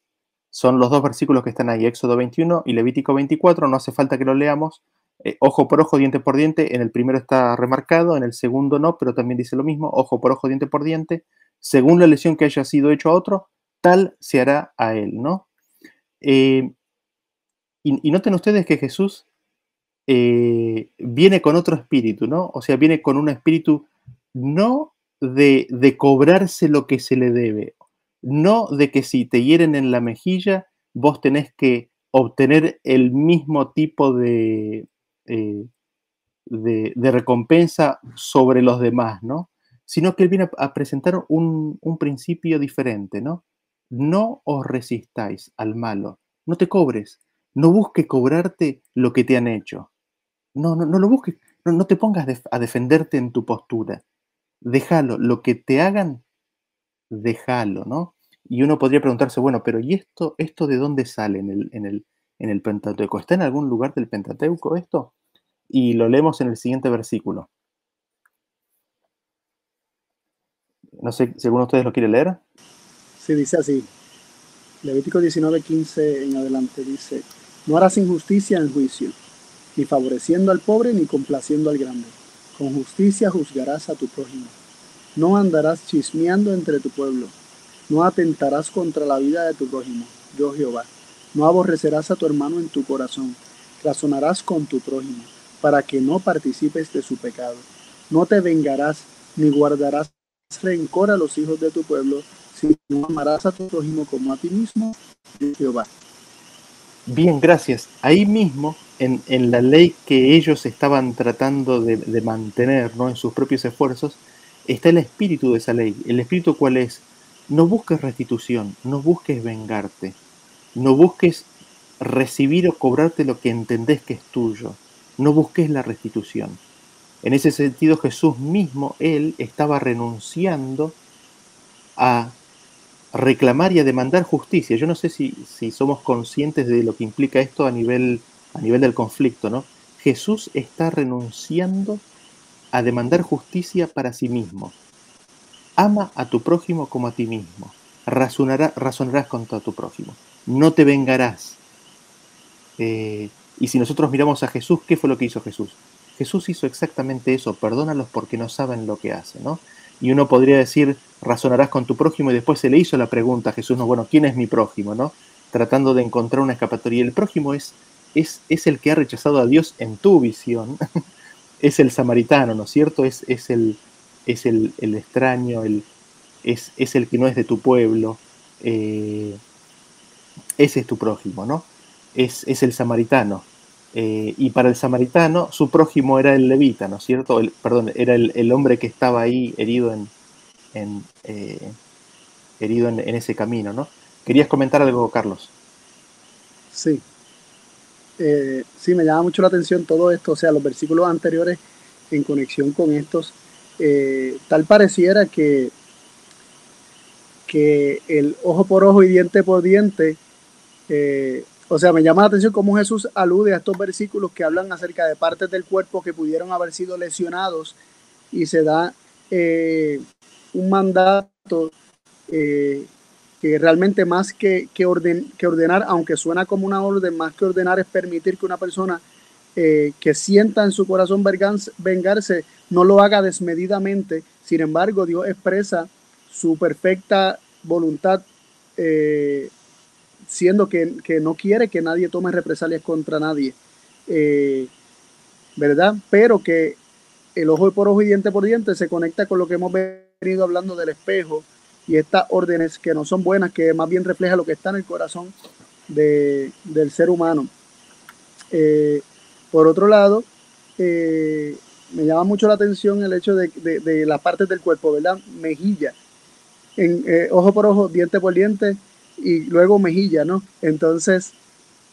Son los dos versículos que están ahí, Éxodo 21 y Levítico 24, no hace falta que lo leamos, Eh, ojo por ojo, diente por diente, en el primero está remarcado, en el segundo no, pero también dice lo mismo, ojo por ojo, diente por diente, según la lesión que haya sido hecho a otro, tal se hará a él, ¿no? Eh, y, noten ustedes que Jesús eh, viene con otro espíritu, ¿no? O sea, viene con un espíritu no de, de, cobrarse lo que se le debe, no de que si te hieren en la mejilla, vos tenés que obtener el mismo tipo de, eh, de, recompensa sobre los demás, ¿no? Sino que él viene a, presentar un, principio diferente, ¿no? No os resistáis al malo, no te cobres, no busques cobrarte lo que te han hecho. No, no, no lo busques, no, te pongas a defenderte en tu postura. Déjalo, lo que te hagan, déjalo, ¿no? Y uno podría preguntarse, bueno, pero ¿y esto, esto de dónde sale en el, en el, en el Pentateuco? ¿Está en algún lugar del Pentateuco esto? y lo leemos en el siguiente versículo. No sé si alguno de ustedes lo quiere leer. Sí, dice así. Levítico 19, 15 en adelante dice, no harás injusticia en juicio, ni favoreciendo al pobre ni complaciendo al grande. Con justicia juzgarás a tu prójimo. No andarás chismeando entre tu pueblo. No atentarás contra la vida de tu prójimo, yo Jehová. No aborrecerás a tu hermano en tu corazón. Razonarás con tu prójimo para que no participes de su pecado. No te vengarás ni guardarás rencor a los hijos de tu pueblo, sino amarás a tu prójimo como a ti mismo, Jehová. Bien, gracias. Ahí mismo, en, la ley que ellos estaban tratando de, mantener ¿no? en sus propios esfuerzos, está el espíritu de esa ley. ¿El espíritu cuál es? No busques restitución, no busques vengarte, no busques recibir o cobrarte lo que entendés que es tuyo no busques la restitución. En ese sentido, Jesús mismo, él estaba renunciando a reclamar y a demandar justicia. Yo no sé si, si, somos conscientes de lo que implica esto a nivel, a nivel del conflicto, ¿no? Jesús está renunciando a demandar justicia para sí mismo. Ama a tu prójimo como a ti mismo. razonarás contra tu prójimo. No te vengarás. Eh, y si nosotros miramos a Jesús, ¿qué fue lo que hizo Jesús? Jesús hizo exactamente eso, perdónalos porque no saben lo que hacen, ¿no? Y uno podría decir, razonarás con tu prójimo, y después se le hizo la pregunta a Jesús, no, bueno, ¿quién es mi prójimo, no? Tratando de encontrar una escapatoria. El prójimo es, es, es el que ha rechazado a Dios en tu visión, es el samaritano, ¿no es cierto? Es, es, el, es el, extraño, el, es, es, el que no es de tu pueblo, eh, ese es tu prójimo, ¿no? Es, es el samaritano. Eh, y para el samaritano, su prójimo era el levita, ¿no es cierto? El, perdón, era el, hombre que estaba ahí herido en, en eh, herido en, ese camino, ¿no? ¿Querías comentar algo, Carlos? Sí. Eh, sí, me llama mucho la atención todo esto, o sea, los versículos anteriores en conexión con estos, tal pareciera que, que el ojo por ojo y diente por diente o sea, me llama la atención cómo Jesús alude a estos versículos que hablan acerca de partes del cuerpo que pudieron haber sido lesionados y se da eh, un mandato eh, que realmente más que, que, ordenar, aunque suena como una orden, más que ordenar es permitir que una persona eh, que sienta en su corazón vengarse no lo haga desmedidamente. Sin embargo, Dios expresa su perfecta voluntad siendo que, no quiere que nadie tome represalias contra nadie, eh, ¿verdad? Pero que el ojo por ojo y diente por diente se conecta con lo que hemos venido hablando del espejo y estas órdenes que no son buenas, que más bien refleja lo que está en el corazón del ser humano. Eh, por otro lado, eh, me llama mucho la atención el hecho de, de, las partes del cuerpo, ¿verdad? Mejilla, en, ojo por ojo, diente por diente, y luego mejilla, ¿no? Entonces,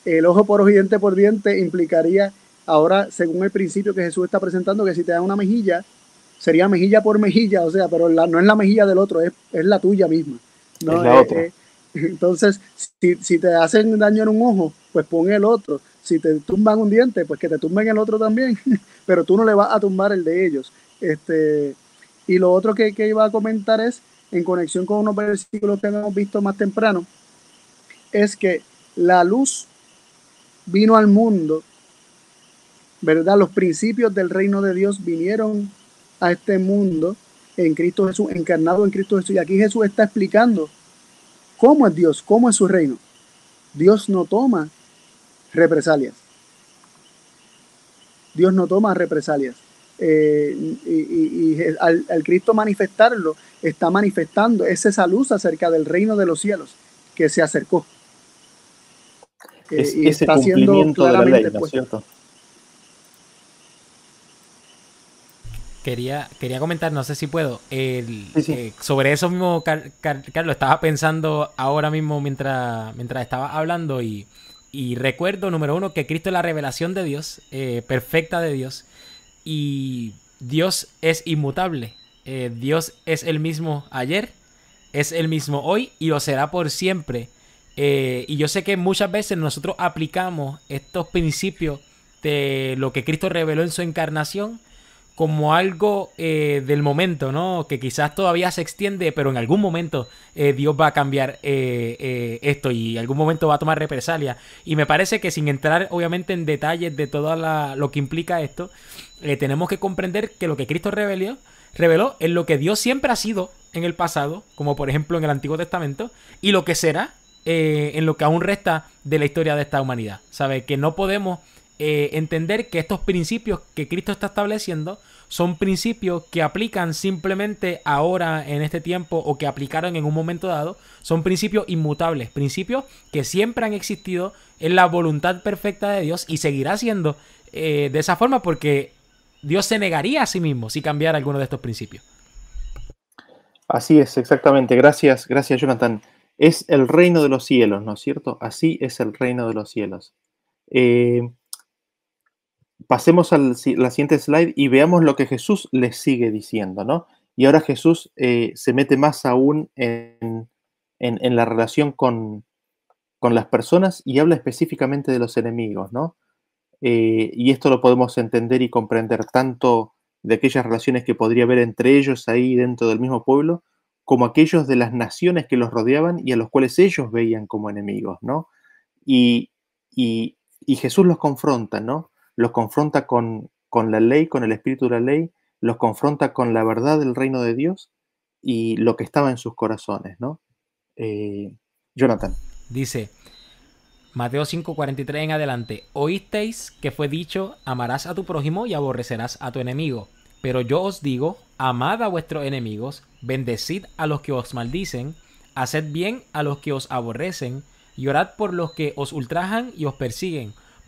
el ojo por ojo y diente por diente implicaría, ahora, según el principio que Jesús está presentando, que si te da una mejilla, sería mejilla por mejilla, o sea, pero no es la mejilla del otro, es, la tuya misma. ¿no? Es la eh, eh, entonces, si, si, te hacen daño en un ojo, pues pon el otro. Si te tumban un diente, pues que te tumben el otro también, pero tú no le vas a tumbar el de ellos. Este, y lo otro que, que iba a comentar es, en conexión con unos versículos que hemos visto más temprano, es que la luz vino al mundo ¿verdad? Los principios del reino de Dios vinieron a este mundo en Cristo Jesús, encarnado en Cristo Jesús. Y aquí Jesús está explicando cómo es Dios, cómo es su reino. Dios no toma represalias. Dios no toma represalias. Eh, y, al, Cristo manifestarlo, está manifestando esa luz acerca del reino de los cielos que se acercó. Eh, es, ese cumplimiento de la ley, ¿no es cierto? Quería, quería comentar, no sé si puedo, eh, sobre eso mismo, Carlos, estaba pensando ahora mismo mientras, mientras estaba hablando y, recuerdo, número uno, que Cristo es la revelación de Dios, eh, perfecta de Dios, y Dios es inmutable. Eh, Dios es el mismo ayer, es el mismo hoy y lo será por siempre. y yo sé que muchas veces nosotros aplicamos estos principios de lo que Cristo reveló en su encarnación como algo eh, del momento, ¿no? Que quizás todavía se extiende, pero en algún momento eh, Dios va a cambiar eh, esto y algún momento va a tomar represalia. Y me parece que sin entrar obviamente en detalles de todo lo que implica esto, tenemos que comprender que lo que Cristo reveló, reveló es lo que Dios siempre ha sido en el pasado, como por ejemplo en el Antiguo Testamento, y lo que será en lo que aún resta de la historia de esta humanidad. ¿Sabe? Que no podemos eh, entender que estos principios que Cristo está estableciendo son principios que aplican simplemente ahora en este tiempo o que aplicaron en un momento dado, son principios inmutables, principios que siempre han existido en la voluntad perfecta de Dios y seguirá siendo eh, de esa forma porque Dios se negaría a sí mismo si cambiara alguno de estos principios. Así es, exactamente. Gracias, gracias Jonathan. Es el reino de los cielos, ¿no es cierto? Así es el reino de los cielos. Eh, pasemos a la siguiente slide y veamos lo que Jesús les sigue diciendo, ¿no? Y ahora Jesús eh, se mete más aún en, la relación con, las personas y habla específicamente de los enemigos, ¿no? Eh, y esto lo podemos entender y comprender tanto de aquellas relaciones que podría haber entre ellos ahí dentro del mismo pueblo, como aquellos de las naciones que los rodeaban y a los cuales ellos veían como enemigos, ¿no? Y, y, y Jesús los confronta, ¿no? Los confronta con, la ley, con el espíritu de la ley, los confronta con la verdad del reino de Dios y lo que estaba en sus corazones, ¿no? Eh, Jonathan. Dice, Mateo 5:43 en adelante, oísteis que fue dicho, amarás a tu prójimo y aborrecerás a tu enemigo. Pero yo os digo, amad a vuestros enemigos, bendecid a los que os maldicen, haced bien a los que os aborrecen, y orad por los que os ultrajan y os persiguen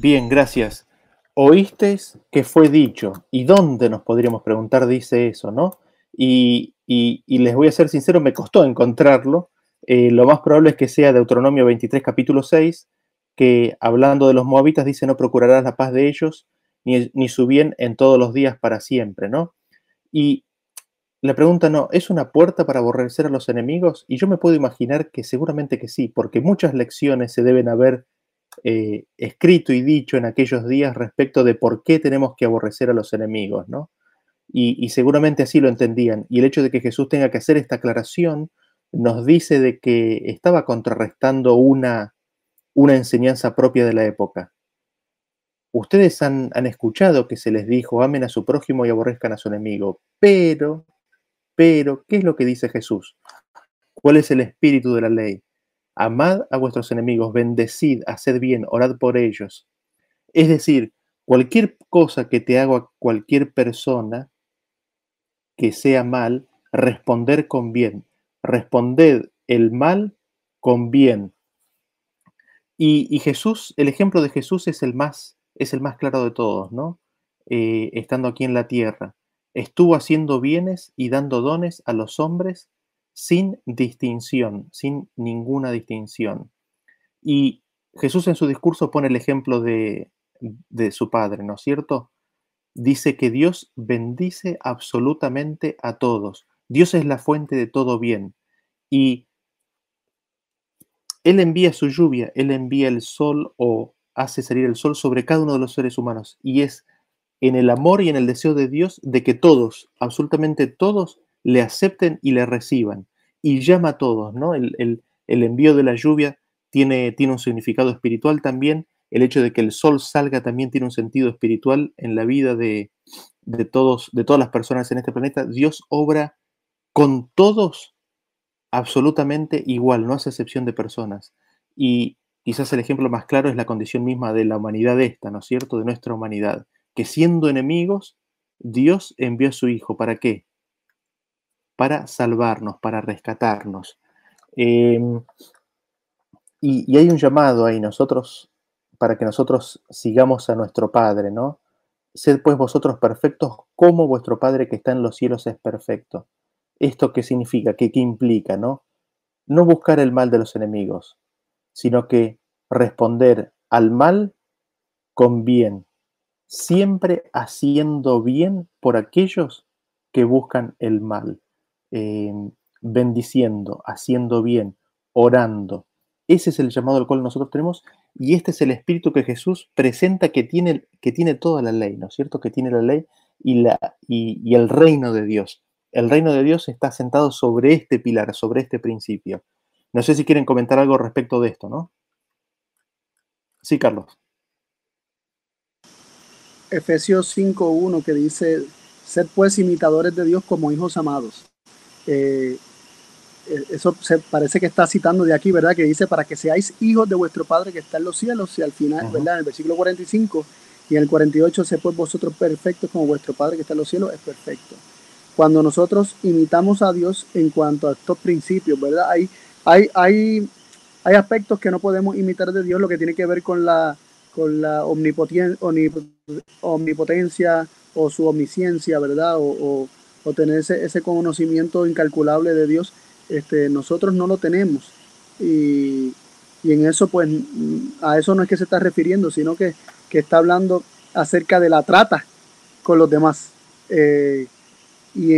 Bien, gracias. Oísteis que fue dicho. ¿Y dónde nos podríamos preguntar dice eso, no? Y, les voy a ser sincero, me costó encontrarlo. Eh, lo más probable es que sea Deuteronomio 23, capítulo 6, que hablando de los moabitas dice, no procurarás la paz de ellos, ni, ni su bien en todos los días para siempre, ¿no? Y la pregunta no, ¿es una puerta para aborrecer a los enemigos? Y yo me puedo imaginar que seguramente que sí, porque muchas lecciones se deben haber eh, escrito y dicho en aquellos días respecto de por qué tenemos que aborrecer a los enemigos, ¿no? Y, seguramente así lo entendían. Y el hecho de que Jesús tenga que hacer esta aclaración nos dice de que estaba contrarrestando una, una enseñanza propia de la época. Ustedes han, han escuchado que se les dijo, amen a su prójimo y aborrezcan a su enemigo, pero, pero, ¿qué es lo que dice Jesús? ¿Cuál es el espíritu de la ley? Amad a vuestros enemigos, bendecid, haced bien, orad por ellos. Es decir, cualquier cosa que te haga cualquier persona que sea mal, responder con bien. Responded el mal con bien. Y, Jesús, el ejemplo de Jesús es el más, es el más claro de todos, ¿no? Eh, estando aquí en la tierra. Estuvo haciendo bienes y dando dones a los hombres sin distinción, sin ninguna distinción. Y Jesús en su discurso pone el ejemplo de, su Padre, ¿no es cierto? dice que Dios bendice absolutamente a todos. Dios es la fuente de todo bien. Y Él envía su lluvia, Él envía el sol o hace salir el sol sobre cada uno de los seres humanos. Y es en el amor y en el deseo de Dios de que todos, absolutamente todos, le acepten y le reciban. Y llama a todos, ¿no? El, envío de la lluvia tiene, tiene un significado espiritual también. El hecho de que el sol salga también tiene un sentido espiritual en la vida de, de, todos, de todas las personas en este planeta. Dios obra con todos absolutamente igual, no hace excepción de personas. Y quizás el ejemplo más claro es la condición misma de la humanidad esta, ¿no es cierto? De nuestra humanidad que siendo enemigos, Dios envió a su Hijo. ¿Para qué? Para salvarnos, para rescatarnos. Em, y, hay un llamado ahí nosotros, para que nosotros sigamos a nuestro Padre, ¿no? Sed pues vosotros perfectos como vuestro Padre que está en los cielos es perfecto. ¿Esto qué significa? ¿Qué, qué implica, no? No buscar el mal de los enemigos, sino que responder al mal con bien, siempre haciendo bien por aquellos que buscan el mal, em, bendiciendo, haciendo bien, orando. Ese es el llamado al cual nosotros tenemos y este es el espíritu que Jesús presenta que tiene, que tiene toda la ley, ¿no es cierto? Que tiene la ley y, la, y el reino de Dios. El reino de Dios está sentado sobre este pilar, sobre este principio. No sé si quieren comentar algo respecto de esto, ¿no? Sí, Carlos. Efesios 5.1 que dice, sed pues imitadores de Dios como hijos amados. Eh, eh, eso se parece que está citando de aquí, ¿verdad? Que dice, para que seáis hijos de vuestro Padre que está en los cielos, y al final, ¿verdad? En el versículo 45 y en el 48, sed pues vosotros perfectos como vuestro Padre que está en los cielos es perfecto. Cuando nosotros imitamos a Dios en cuanto a estos principios, ¿verdad? Hay, hay, hay, hay aspectos que no podemos imitar de Dios, lo que tiene que ver con la, con la omnipotencia o su omnisciencia, ¿verdad? O, tener ese, conocimiento incalculable de Dios, este, nosotros no lo tenemos. Y, en eso, pues, a eso no es que se está refiriendo, sino que, está hablando acerca de la trata con los demás. Eh, y,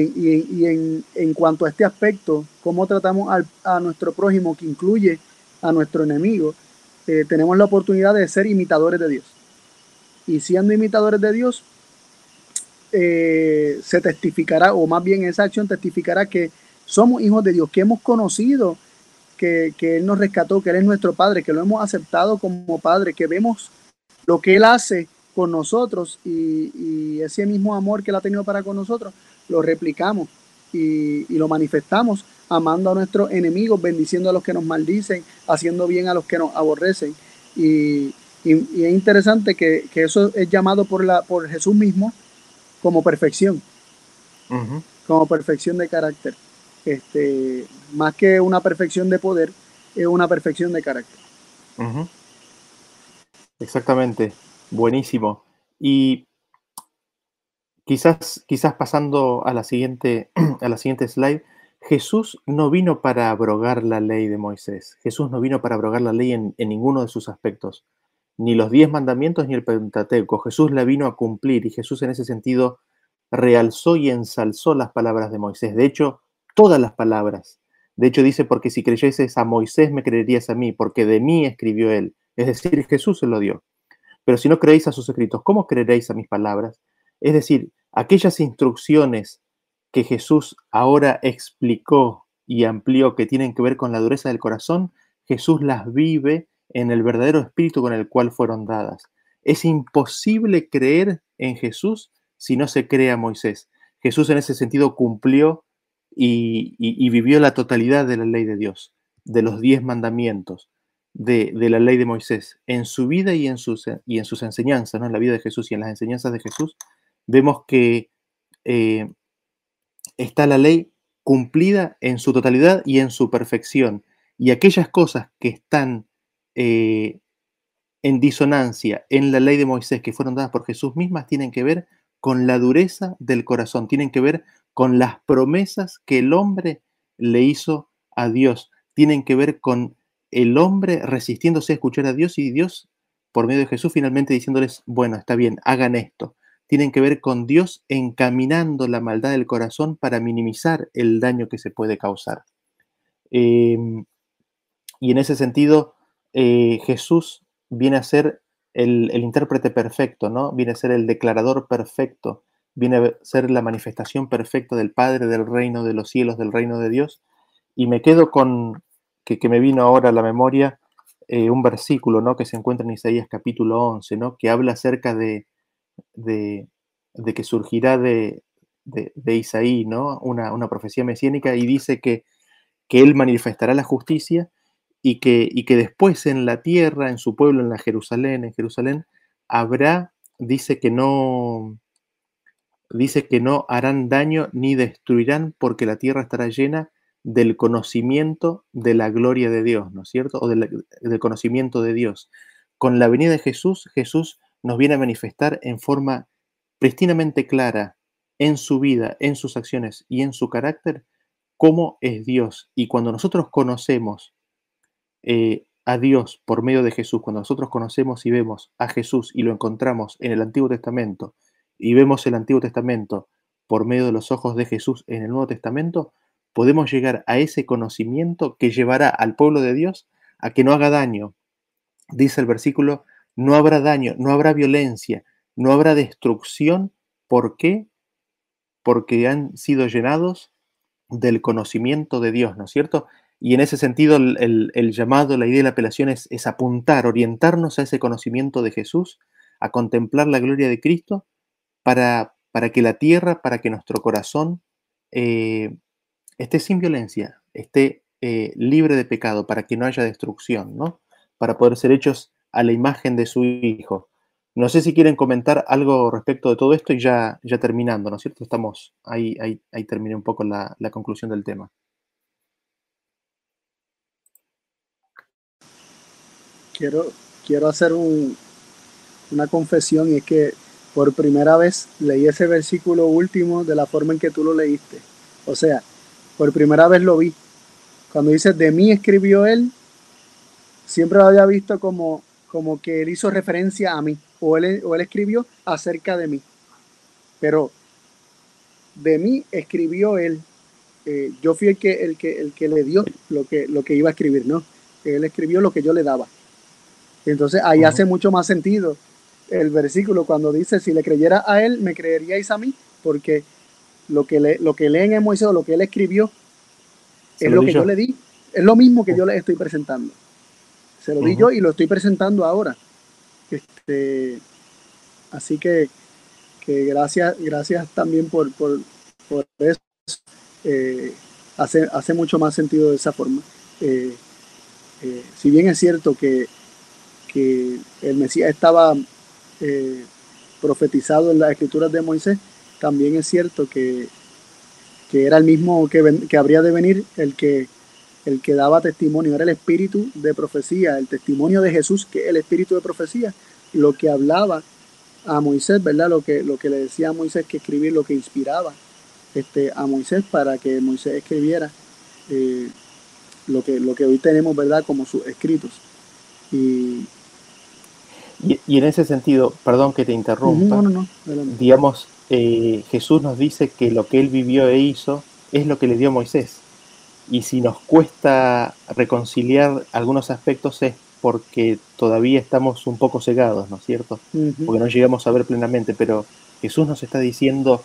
en, en, cuanto a este aspecto, cómo tratamos a nuestro prójimo, que incluye a nuestro enemigo, eh, tenemos la oportunidad de ser imitadores de Dios. Y siendo imitadores de Dios, eh, se testificará, o más bien esa acción testificará que somos hijos de Dios, que hemos conocido que, Él nos rescató, que Él es nuestro Padre, que lo hemos aceptado como Padre, que vemos lo que Él hace con nosotros y, y ese mismo amor que Él ha tenido para con nosotros, lo replicamos y, lo manifestamos amando a nuestros enemigos, bendiciendo a los que nos maldicen, haciendo bien a los que nos aborrecen. Y, es interesante que, eso es llamado por, la, por Jesús mismo como perfección, como perfección de carácter. Este, más que una perfección de poder, es una perfección de carácter. Exactamente, buenísimo. Y Quizás, quizás pasando a la, siguiente, a la siguiente slide, Jesús no vino para abrogar la ley de Moisés. Jesús no vino para abrogar la ley en, ninguno de sus aspectos, ni los diez mandamientos ni el Pentateuco. Jesús la vino a cumplir y Jesús en ese sentido realzó y ensalzó las palabras de Moisés. De hecho, todas las palabras. De hecho, dice, porque si creyeses a Moisés, me creerías a mí, porque de mí escribió él. Es decir, Jesús se lo dio. Pero si no creéis a sus escritos, ¿cómo creeréis a mis palabras? Es decir, aquellas instrucciones que Jesús ahora explicó y amplió que tienen que ver con la dureza del corazón, Jesús las vive en el verdadero espíritu con el cual fueron dadas. Es imposible creer en Jesús si no se cree a Moisés. Jesús en ese sentido cumplió y, vivió la totalidad de la ley de Dios, de los diez mandamientos, de, la ley de Moisés, en su vida y en sus, enseñanzas, ¿no? en la vida de Jesús y en las enseñanzas de Jesús, vemos que eh, está la ley cumplida en su totalidad y en su perfección. Y aquellas cosas que están eh, en disonancia en la ley de Moisés que fueron dadas por Jesús mismas tienen que ver con la dureza del corazón, tienen que ver con las promesas que el hombre le hizo a Dios, tienen que ver con el hombre resistiéndose a escuchar a Dios y Dios, por medio de Jesús, finalmente diciéndoles, bueno, está bien, hagan esto tienen que ver con Dios encaminando la maldad del corazón para minimizar el daño que se puede causar. Em, y en ese sentido, eh, Jesús viene a ser el, el, intérprete perfecto, ¿no? Viene a ser el declarador perfecto, viene a ser la manifestación perfecta del Padre, del reino de los cielos, del reino de Dios. Y me quedo con, que, que me vino ahora a la memoria, eh, un versículo ¿no? que se encuentra en Isaías capítulo 11, ¿no? que habla acerca de, de, que surgirá de, de, Isaí ¿no? Una, una, profecía mesiánica y dice que, que él manifestará la justicia y que, y que después en la tierra, en su pueblo, en la Jerusalén, en Jerusalén, habrá, dice que no, dice que no harán daño ni destruirán porque la tierra estará llena del conocimiento de la gloria de Dios, ¿no es cierto? O del, conocimiento de Dios. Con la venida de Jesús, Jesús nos viene a manifestar en forma pristinamente clara en su vida, en sus acciones y en su carácter cómo es Dios. Y cuando nosotros conocemos eh, a Dios por medio de Jesús, cuando nosotros conocemos y vemos a Jesús y lo encontramos en el Antiguo Testamento y vemos el Antiguo Testamento por medio de los ojos de Jesús en el Nuevo Testamento, podemos llegar a ese conocimiento que llevará al pueblo de Dios a que no haga daño. Dice el versículo, no habrá daño, no habrá violencia, no habrá destrucción. ¿Por qué? Porque han sido llenados del conocimiento de Dios, ¿no es cierto? Y en ese sentido el, llamado, la idea de la apelación es, apuntar, orientarnos a ese conocimiento de Jesús, a contemplar la gloria de Cristo, para, para que la tierra, para que nuestro corazón eh, esté sin violencia, esté eh, libre de pecado, para que no haya destrucción, ¿no? Para poder ser hechos a la imagen de su Hijo. No sé si quieren comentar algo respecto de todo esto y ya, ya terminando, ¿no es cierto? Estamos ahí, ahí, ahí terminé un poco la, la conclusión del tema. Quiero, quiero hacer un, una confesión y es que por primera vez leí ese versículo último de la forma en que tú lo leíste. O sea, por primera vez lo vi. Cuando dice de mí escribió él, siempre lo había visto como, como que él hizo referencia a mí, o él, o él escribió acerca de mí. Pero de mí escribió él. Eh, yo fui el que, el, que, el que le dio lo que, lo que iba a escribir, ¿no? Él escribió lo que yo le daba. Entonces ahí hace mucho más sentido el versículo cuando dice, si le creyera a él, me creeríais a mí, porque lo que, le, lo que leen en Moisés o lo que él escribió es lo, que yo. le di. Es lo mismo que yo le estoy presentando. Se lo di yo y lo estoy presentando ahora. Este, así que, que gracias, gracias también por, por, por eso. Eh, hace, hace mucho más sentido de esa forma. Eh, eh, si bien es cierto que, que el Mesías estaba profetizado en las escrituras de Moisés, también es cierto que, era el mismo que, que, habría de venir el que, el que daba testimonio, era el espíritu de profecía, el testimonio de Jesús, que es el espíritu de profecía, lo que hablaba a Moisés, ¿verdad? Lo que, lo que le decía a Moisés que escribir, lo que inspiraba este, a Moisés para que Moisés escribiera eh, lo, que, lo que hoy tenemos, ¿verdad? Como sus escritos. Y, y, en ese sentido, perdón que te interrumpa, digamos, eh, Jesús nos dice que lo que él vivió e hizo es lo que le dio Moisés. Y si nos cuesta reconciliar algunos aspectos es porque todavía estamos un poco cegados, ¿no es cierto? Porque no llegamos a ver plenamente, pero Jesús nos está diciendo,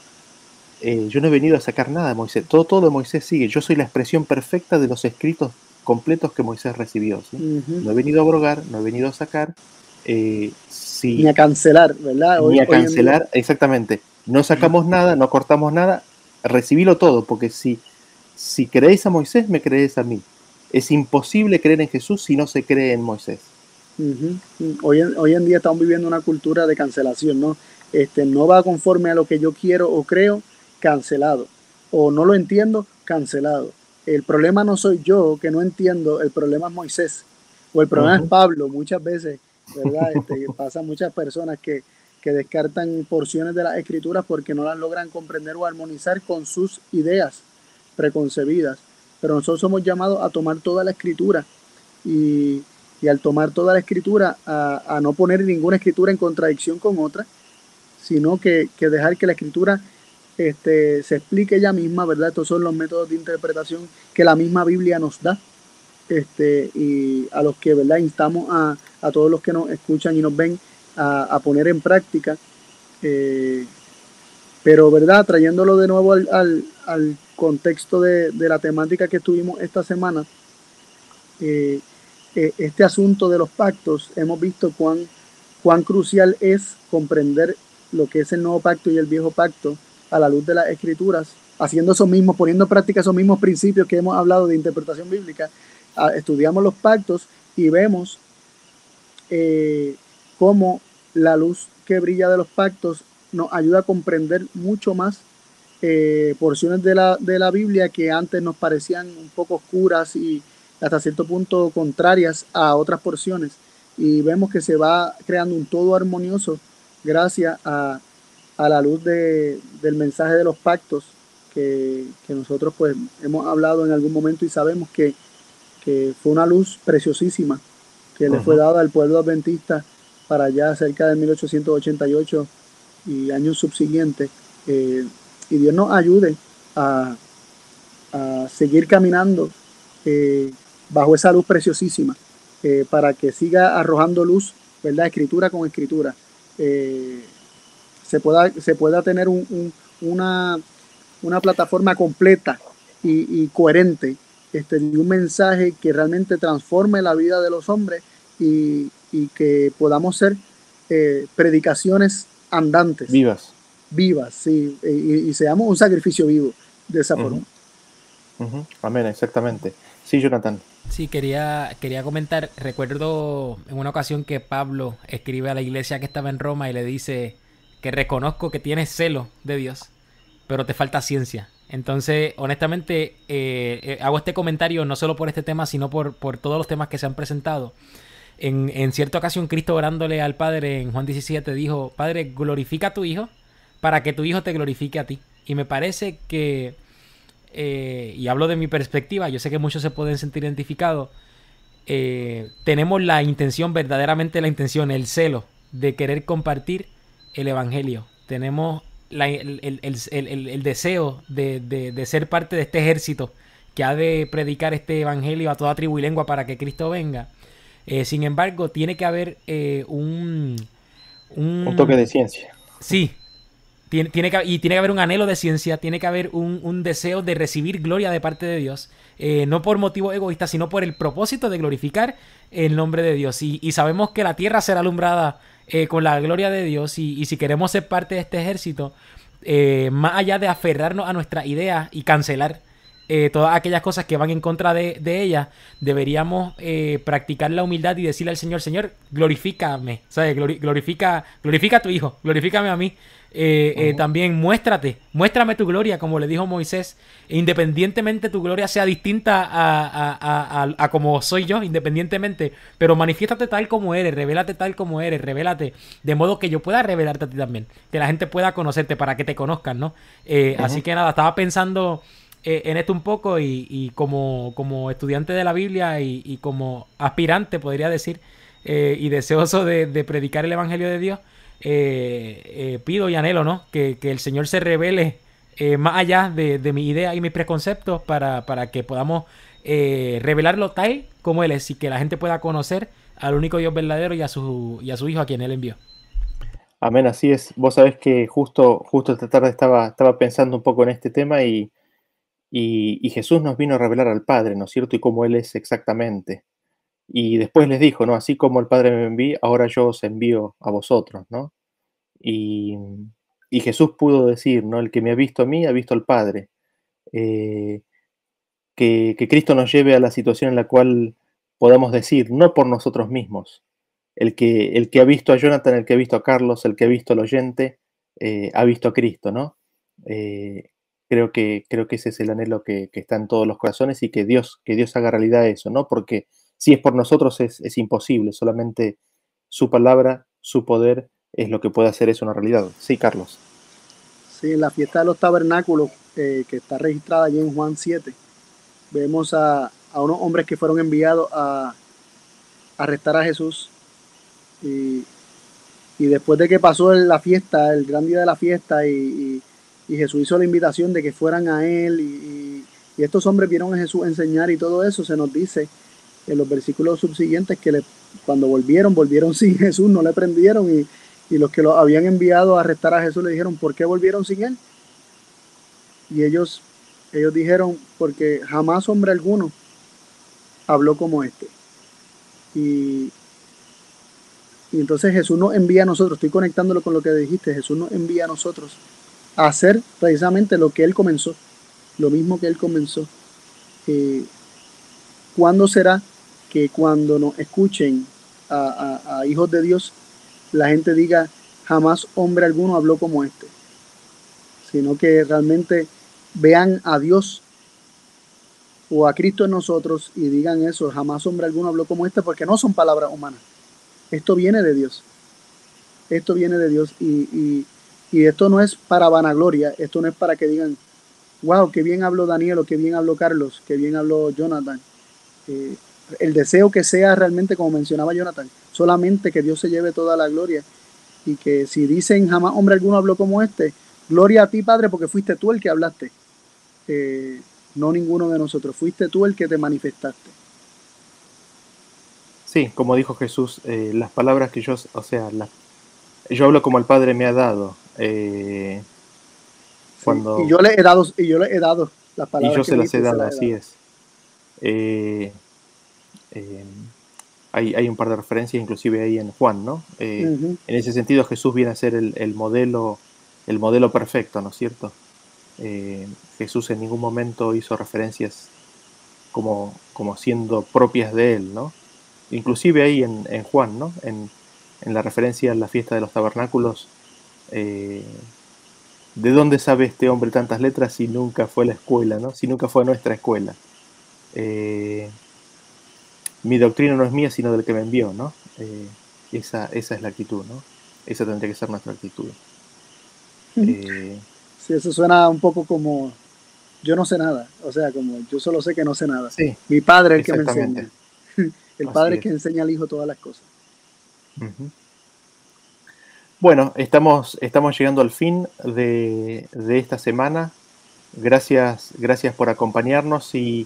eh, yo no he venido a sacar nada de Moisés, todo, todo de Moisés sigue, yo soy la expresión perfecta de los escritos completos que Moisés recibió. No he venido a abrogar, no he venido a sacar, eh, ni a cancelar, ¿verdad? ni a cancelar, exactamente. No sacamos nada, no cortamos nada, recibílo todo, porque si, si creéis a Moisés, me creéis a mí. Es imposible creer en Jesús si no se cree en Moisés. hoy, en, hoy en día estamos viviendo una cultura de cancelación, ¿no? Este, no va conforme a lo que yo quiero o creo, cancelado. O no lo entiendo, cancelado. El problema no soy yo que no entiendo, el problema es Moisés. O el problema es Pablo, muchas veces, ¿verdad? Este, pasa muchas personas que, que descartan porciones de las escrituras porque no las logran comprender o armonizar con sus ideas preconcebidas. Pero nosotros somos llamados a tomar toda la escritura y, y al tomar toda la escritura a, a, no poner ninguna escritura en contradicción con otra sino que, dejar que la escritura este, se explique ella misma, ¿verdad? Estos son los métodos de interpretación que la misma Biblia nos da. Este, y a los que, ¿verdad? Instamos a, todos los que nos escuchan y nos ven a, poner en práctica. Eh, pero, ¿verdad? Trayéndolo de nuevo al, contexto de, la temática que tuvimos esta semana, eh, eh, este asunto de los pactos, hemos visto cuán, cuán crucial es comprender lo que es el nuevo pacto y el viejo pacto a la luz de las escrituras, haciendo eso mismo, poniendo en práctica esos mismos principios que hemos hablado de interpretación bíblica, estudiamos los pactos y vemos eh, cómo la luz que brilla de los pactos nos ayuda a comprender mucho más eh, porciones de la, de la Biblia que antes nos parecían un poco oscuras y hasta cierto punto contrarias a otras porciones. Y vemos que se va creando un todo armonioso gracias a, la luz de, del mensaje de los pactos que, nosotros pues hemos hablado en algún momento y sabemos que, fue una luz preciosísima que le fue dada al pueblo adventista para allá cerca de 1888 y años subsiguientes. Eh, y Dios nos ayude a, seguir caminando eh, bajo esa luz preciosísima eh, para que siga arrojando luz, ¿verdad? Escritura con escritura. se, pueda, se pueda tener una, una plataforma completa y, coherente este, un mensaje que realmente transforme la vida de los hombres y, que podamos ser predicaciones andantes. Vivas. Vivas, sí, y, seamos un sacrificio vivo de esa forma. Amén, exactamente. Sí, Jonathan. Sí, quería, quería comentar, recuerdo en una ocasión que Pablo escribe a la iglesia que estaba en Roma y le dice que reconozco que tienes celo de Dios, pero te falta ciencia. Entonces, honestamente, eh, eh, hago este comentario no solo por este tema, sino por, por todos los temas que se han presentado. En, cierta ocasión, Cristo orándole al Padre en Juan 17 dijo, Padre, glorifica a tu Hijo para que tu Hijo te glorifique a ti. Y me parece que, eh, y hablo de mi perspectiva, yo sé que muchos se pueden sentir identificados, tenemos la intención, verdaderamente la intención, el celo de querer compartir el Evangelio. Tenemos el, deseo de, de, ser parte de este ejército que ha de predicar este Evangelio a toda tribu y lengua para que Cristo venga. Eh, sin embargo, tiene que haber eh, un, un, toque de ciencia. Sí. Tiene, tiene que, y tiene que haber un anhelo de ciencia, tiene que haber un, deseo de recibir gloria de parte de Dios, eh, no por motivo egoísta, sino por el propósito de glorificar el nombre de Dios. Y, y sabemos que la tierra será alumbrada con la gloria de Dios, y, si queremos ser parte de este ejército, más allá de aferrarnos a nuestra idea y cancelar eh, todas aquellas cosas que van en contra de, ella, deberíamos eh, practicar la humildad y decirle al Señor, Señor, glorifícame, ¿sabes? glorifica, glorifica a tu Hijo, glorifícame a mí. Eh, también muéstrate, muéstrame tu gloria, como le dijo Moisés, independientemente tu gloria sea distinta a, a, como soy yo, independientemente, pero manifiéstate tal como eres, revélate tal como eres, revélate, de modo que yo pueda revelarte a ti también, que la gente pueda conocerte para que te conozcan, ¿no? Así que nada, estaba pensando eh, en esto un poco y, como, como, estudiante de la Biblia y, como aspirante, podría decir, eh, y deseoso de, predicar el Evangelio de Dios, eh, pido y anhelo ¿no? que, el Señor se revele más allá de, de mi idea y mis preconceptos para, para que podamos revelarlo tal como Él es y que la gente pueda conocer al único Dios verdadero y a su, y a su Hijo a quien Él envió. Amén, así es. Vos sabés que justo, justo esta tarde estaba, estaba pensando un poco en este tema y, y, Jesús nos vino a revelar al Padre, ¿no es cierto? Y cómo Él es exactamente. Y después les dijo, ¿no? Así como el Padre me envió, ahora yo os envío a vosotros, ¿no? Y, Jesús pudo decir, ¿no? El que me ha visto a mí, ha visto al Padre. Eh, que, Cristo nos lleve a la situación en la cual podamos decir, no por nosotros mismos, el que, el que ha visto a Jonathan, el que ha visto a Carlos, el que ha visto al oyente, eh, ha visto a Cristo, ¿no? Eh, creo que, creo que ese es el anhelo que, está en todos los corazones y que Dios, que Dios haga realidad eso, ¿no? Porque si es por nosotros es, imposible, solamente su palabra, su poder es lo que puede hacer eso una realidad. Sí, Carlos. Sí, en la fiesta de los tabernáculos, eh, que está registrada allí en Juan 7, vemos a, unos hombres que fueron enviados a, arrestar a Jesús y, Y después de que pasó la fiesta, el gran día de la fiesta, y, Jesús hizo la invitación de que fueran a Él, y, estos hombres vieron a Jesús enseñar y todo eso, se nos dice en los versículos subsiguientes que le, cuando volvieron, volvieron sin Jesús, no le prendieron, y, y los que lo habían enviado a arrestar a Jesús le dijeron, ¿por qué volvieron sin Él? Y ellos, ellos dijeron, porque jamás hombre alguno habló como este. Y, y entonces Jesús nos envía a nosotros, estoy conectándolo con lo que dijiste, Jesús nos envía a nosotros a hacer precisamente lo que Él comenzó, lo mismo que Él comenzó. Eh, ¿Cuándo será que cuando nos escuchen a, hijos de Dios, la gente diga, jamás hombre alguno habló como este? Sino que realmente vean a Dios o a Cristo en nosotros y digan eso, jamás hombre alguno habló como este, porque no son palabras humanas esto viene de Dios. Esto viene de Dios y, esto no es para vanagloria, esto no es para que digan, wow, qué bien habló Daniel o qué bien habló Carlos, qué bien habló Jonathan. Eh, el deseo que sea realmente, como mencionaba Jonathan, solamente que Dios se lleve toda la gloria y que si dicen jamás hombre alguno habló como este, gloria a ti Padre porque fuiste tú el que hablaste, eh, no ninguno de nosotros, fuiste tú el que te manifestaste. Sí, como dijo Jesús, eh, las palabras que yo, o sea, yo hablo como el Padre me ha dado. Eh, cuando, y yo le he dado, y yo le he dado las palabras. Y yo se las he dado, así es. Eh, hay, hay, un par de referencias, inclusive ahí en Juan, ¿no? En ese sentido, Jesús viene a ser el, el, modelo, el modelo perfecto, ¿no es cierto? Jesús en ningún momento hizo referencias como, como siendo propias de él, ¿no? inclusive ahí en, Juan, ¿no? En, la referencia a la fiesta de los tabernáculos, eh, ¿de dónde sabe este hombre tantas letras si nunca fue a la escuela, ¿no? Si nunca fue a nuestra escuela. Eh, mi doctrina no es mía, sino del que me envió, ¿no? Eh, esa, esa es la actitud, ¿no? Esa tendría que ser nuestra actitud. sí, eso suena un poco como yo no sé nada, o sea, como yo solo sé que no sé nada. Sí, Mi padre es el que me enseña. El Padre que enseña al Hijo todas las cosas. Bueno, estamos, estamos llegando al fin de, esta semana. Gracias, gracias por acompañarnos y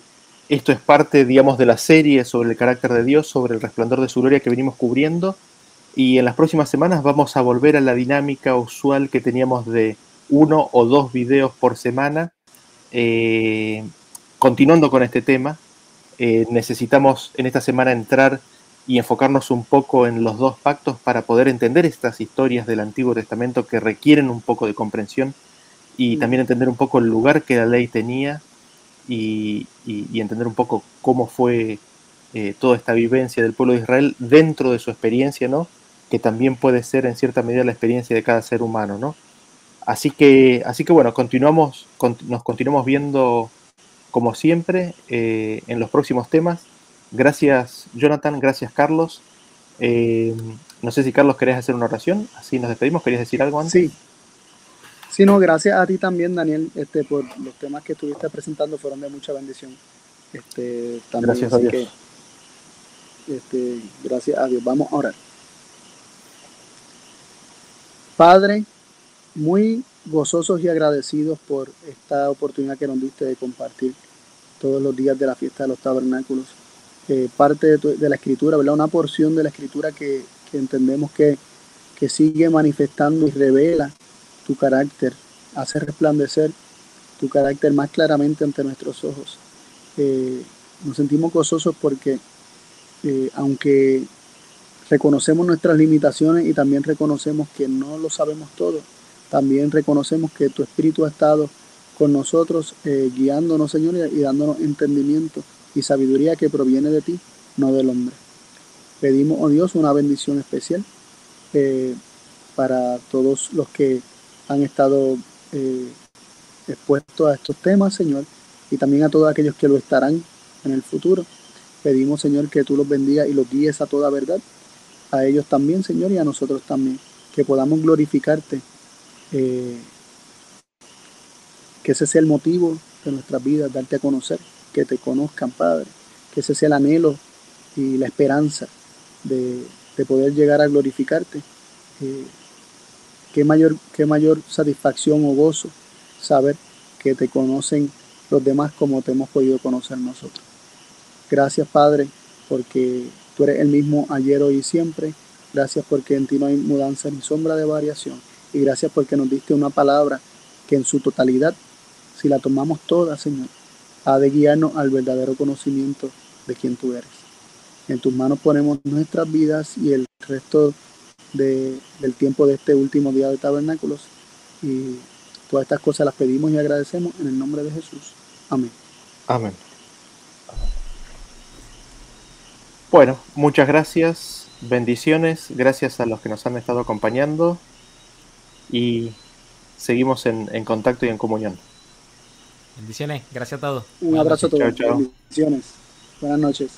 esto es parte, digamos, de la serie sobre el carácter de Dios, sobre el resplandor de su gloria que venimos cubriendo. Y en las próximas semanas vamos a volver a la dinámica usual que teníamos de uno o dos videos por semana, eh, continuando con este tema. Eh, necesitamos en esta semana entrar y enfocarnos un poco en los dos pactos para poder entender estas historias del Antiguo Testamento que requieren un poco de comprensión y mm. también entender un poco el lugar que la ley tenía y, entender un poco cómo fue eh, toda esta vivencia del pueblo de Israel dentro de su experiencia, ¿no? Que también puede ser en cierta medida la experiencia de cada ser humano, ¿no? Así que, así que bueno, continuamos, nos continuamos viendo como siempre, eh, en los próximos temas. Gracias, Jonathan. Gracias, Carlos. Eh, no sé si, Carlos, querés hacer una oración. Así nos despedimos. ¿Querías decir algo antes? Sí. Sí, no, gracias a ti también, Daniel, este, por los temas que estuviste presentando, fueron de mucha bendición. Este, gracias a Dios. este, gracias a Dios. Vamos a orar. Padre, muy gozosos y agradecidos por esta oportunidad que nos diste de compartir todos los días de la fiesta de los tabernáculos. Eh, parte de, la escritura, ¿verdad? Una porción de la escritura que, entendemos que, sigue manifestando y revela tu carácter, hace resplandecer tu carácter más claramente ante nuestros ojos. Eh, nos sentimos gozosos porque eh, aunque reconocemos nuestras limitaciones y también reconocemos que no lo sabemos todo, también reconocemos que tu Espíritu ha estado con nosotros, eh, guiándonos, Señor, y dándonos entendimiento y sabiduría que proviene de ti, no del hombre. Pedimos, oh Dios, una bendición especial para todos los que han estado eh, expuestos a estos temas, Señor, y también a todos aquellos que lo estarán en el futuro. Pedimos, Señor, que tú los bendigas y los guíes a toda verdad, a ellos también, Señor, y a nosotros también, que podamos glorificarte eh, que ese sea el motivo de nuestras vidas, darte a conocer, que te conozcan, Padre, que ese sea el anhelo y la esperanza de, poder llegar a glorificarte eh, qué, mayor, qué mayor satisfacción o gozo saber que te conocen los demás como te hemos podido conocer nosotros. Gracias Padre, porque tú eres el mismo ayer, hoy y siempre. Gracias porque en ti no hay mudanza ni sombra de variación. Y gracias porque nos diste una palabra que en su totalidad, si la tomamos toda, Señor, ha de guiarnos al verdadero conocimiento de quien tú eres. En tus manos ponemos nuestras vidas y el resto del tiempo de este último día de tabernáculos. Y todas estas cosas las pedimos y agradecemos en el nombre de Jesús. Amén. Amén. Bueno, muchas gracias, bendiciones, gracias a los que nos han estado acompañando y seguimos en, en contacto y en comunión. Bendiciones, gracias a todos. Un abrazo a todos. Bendiciones. Buenas noches.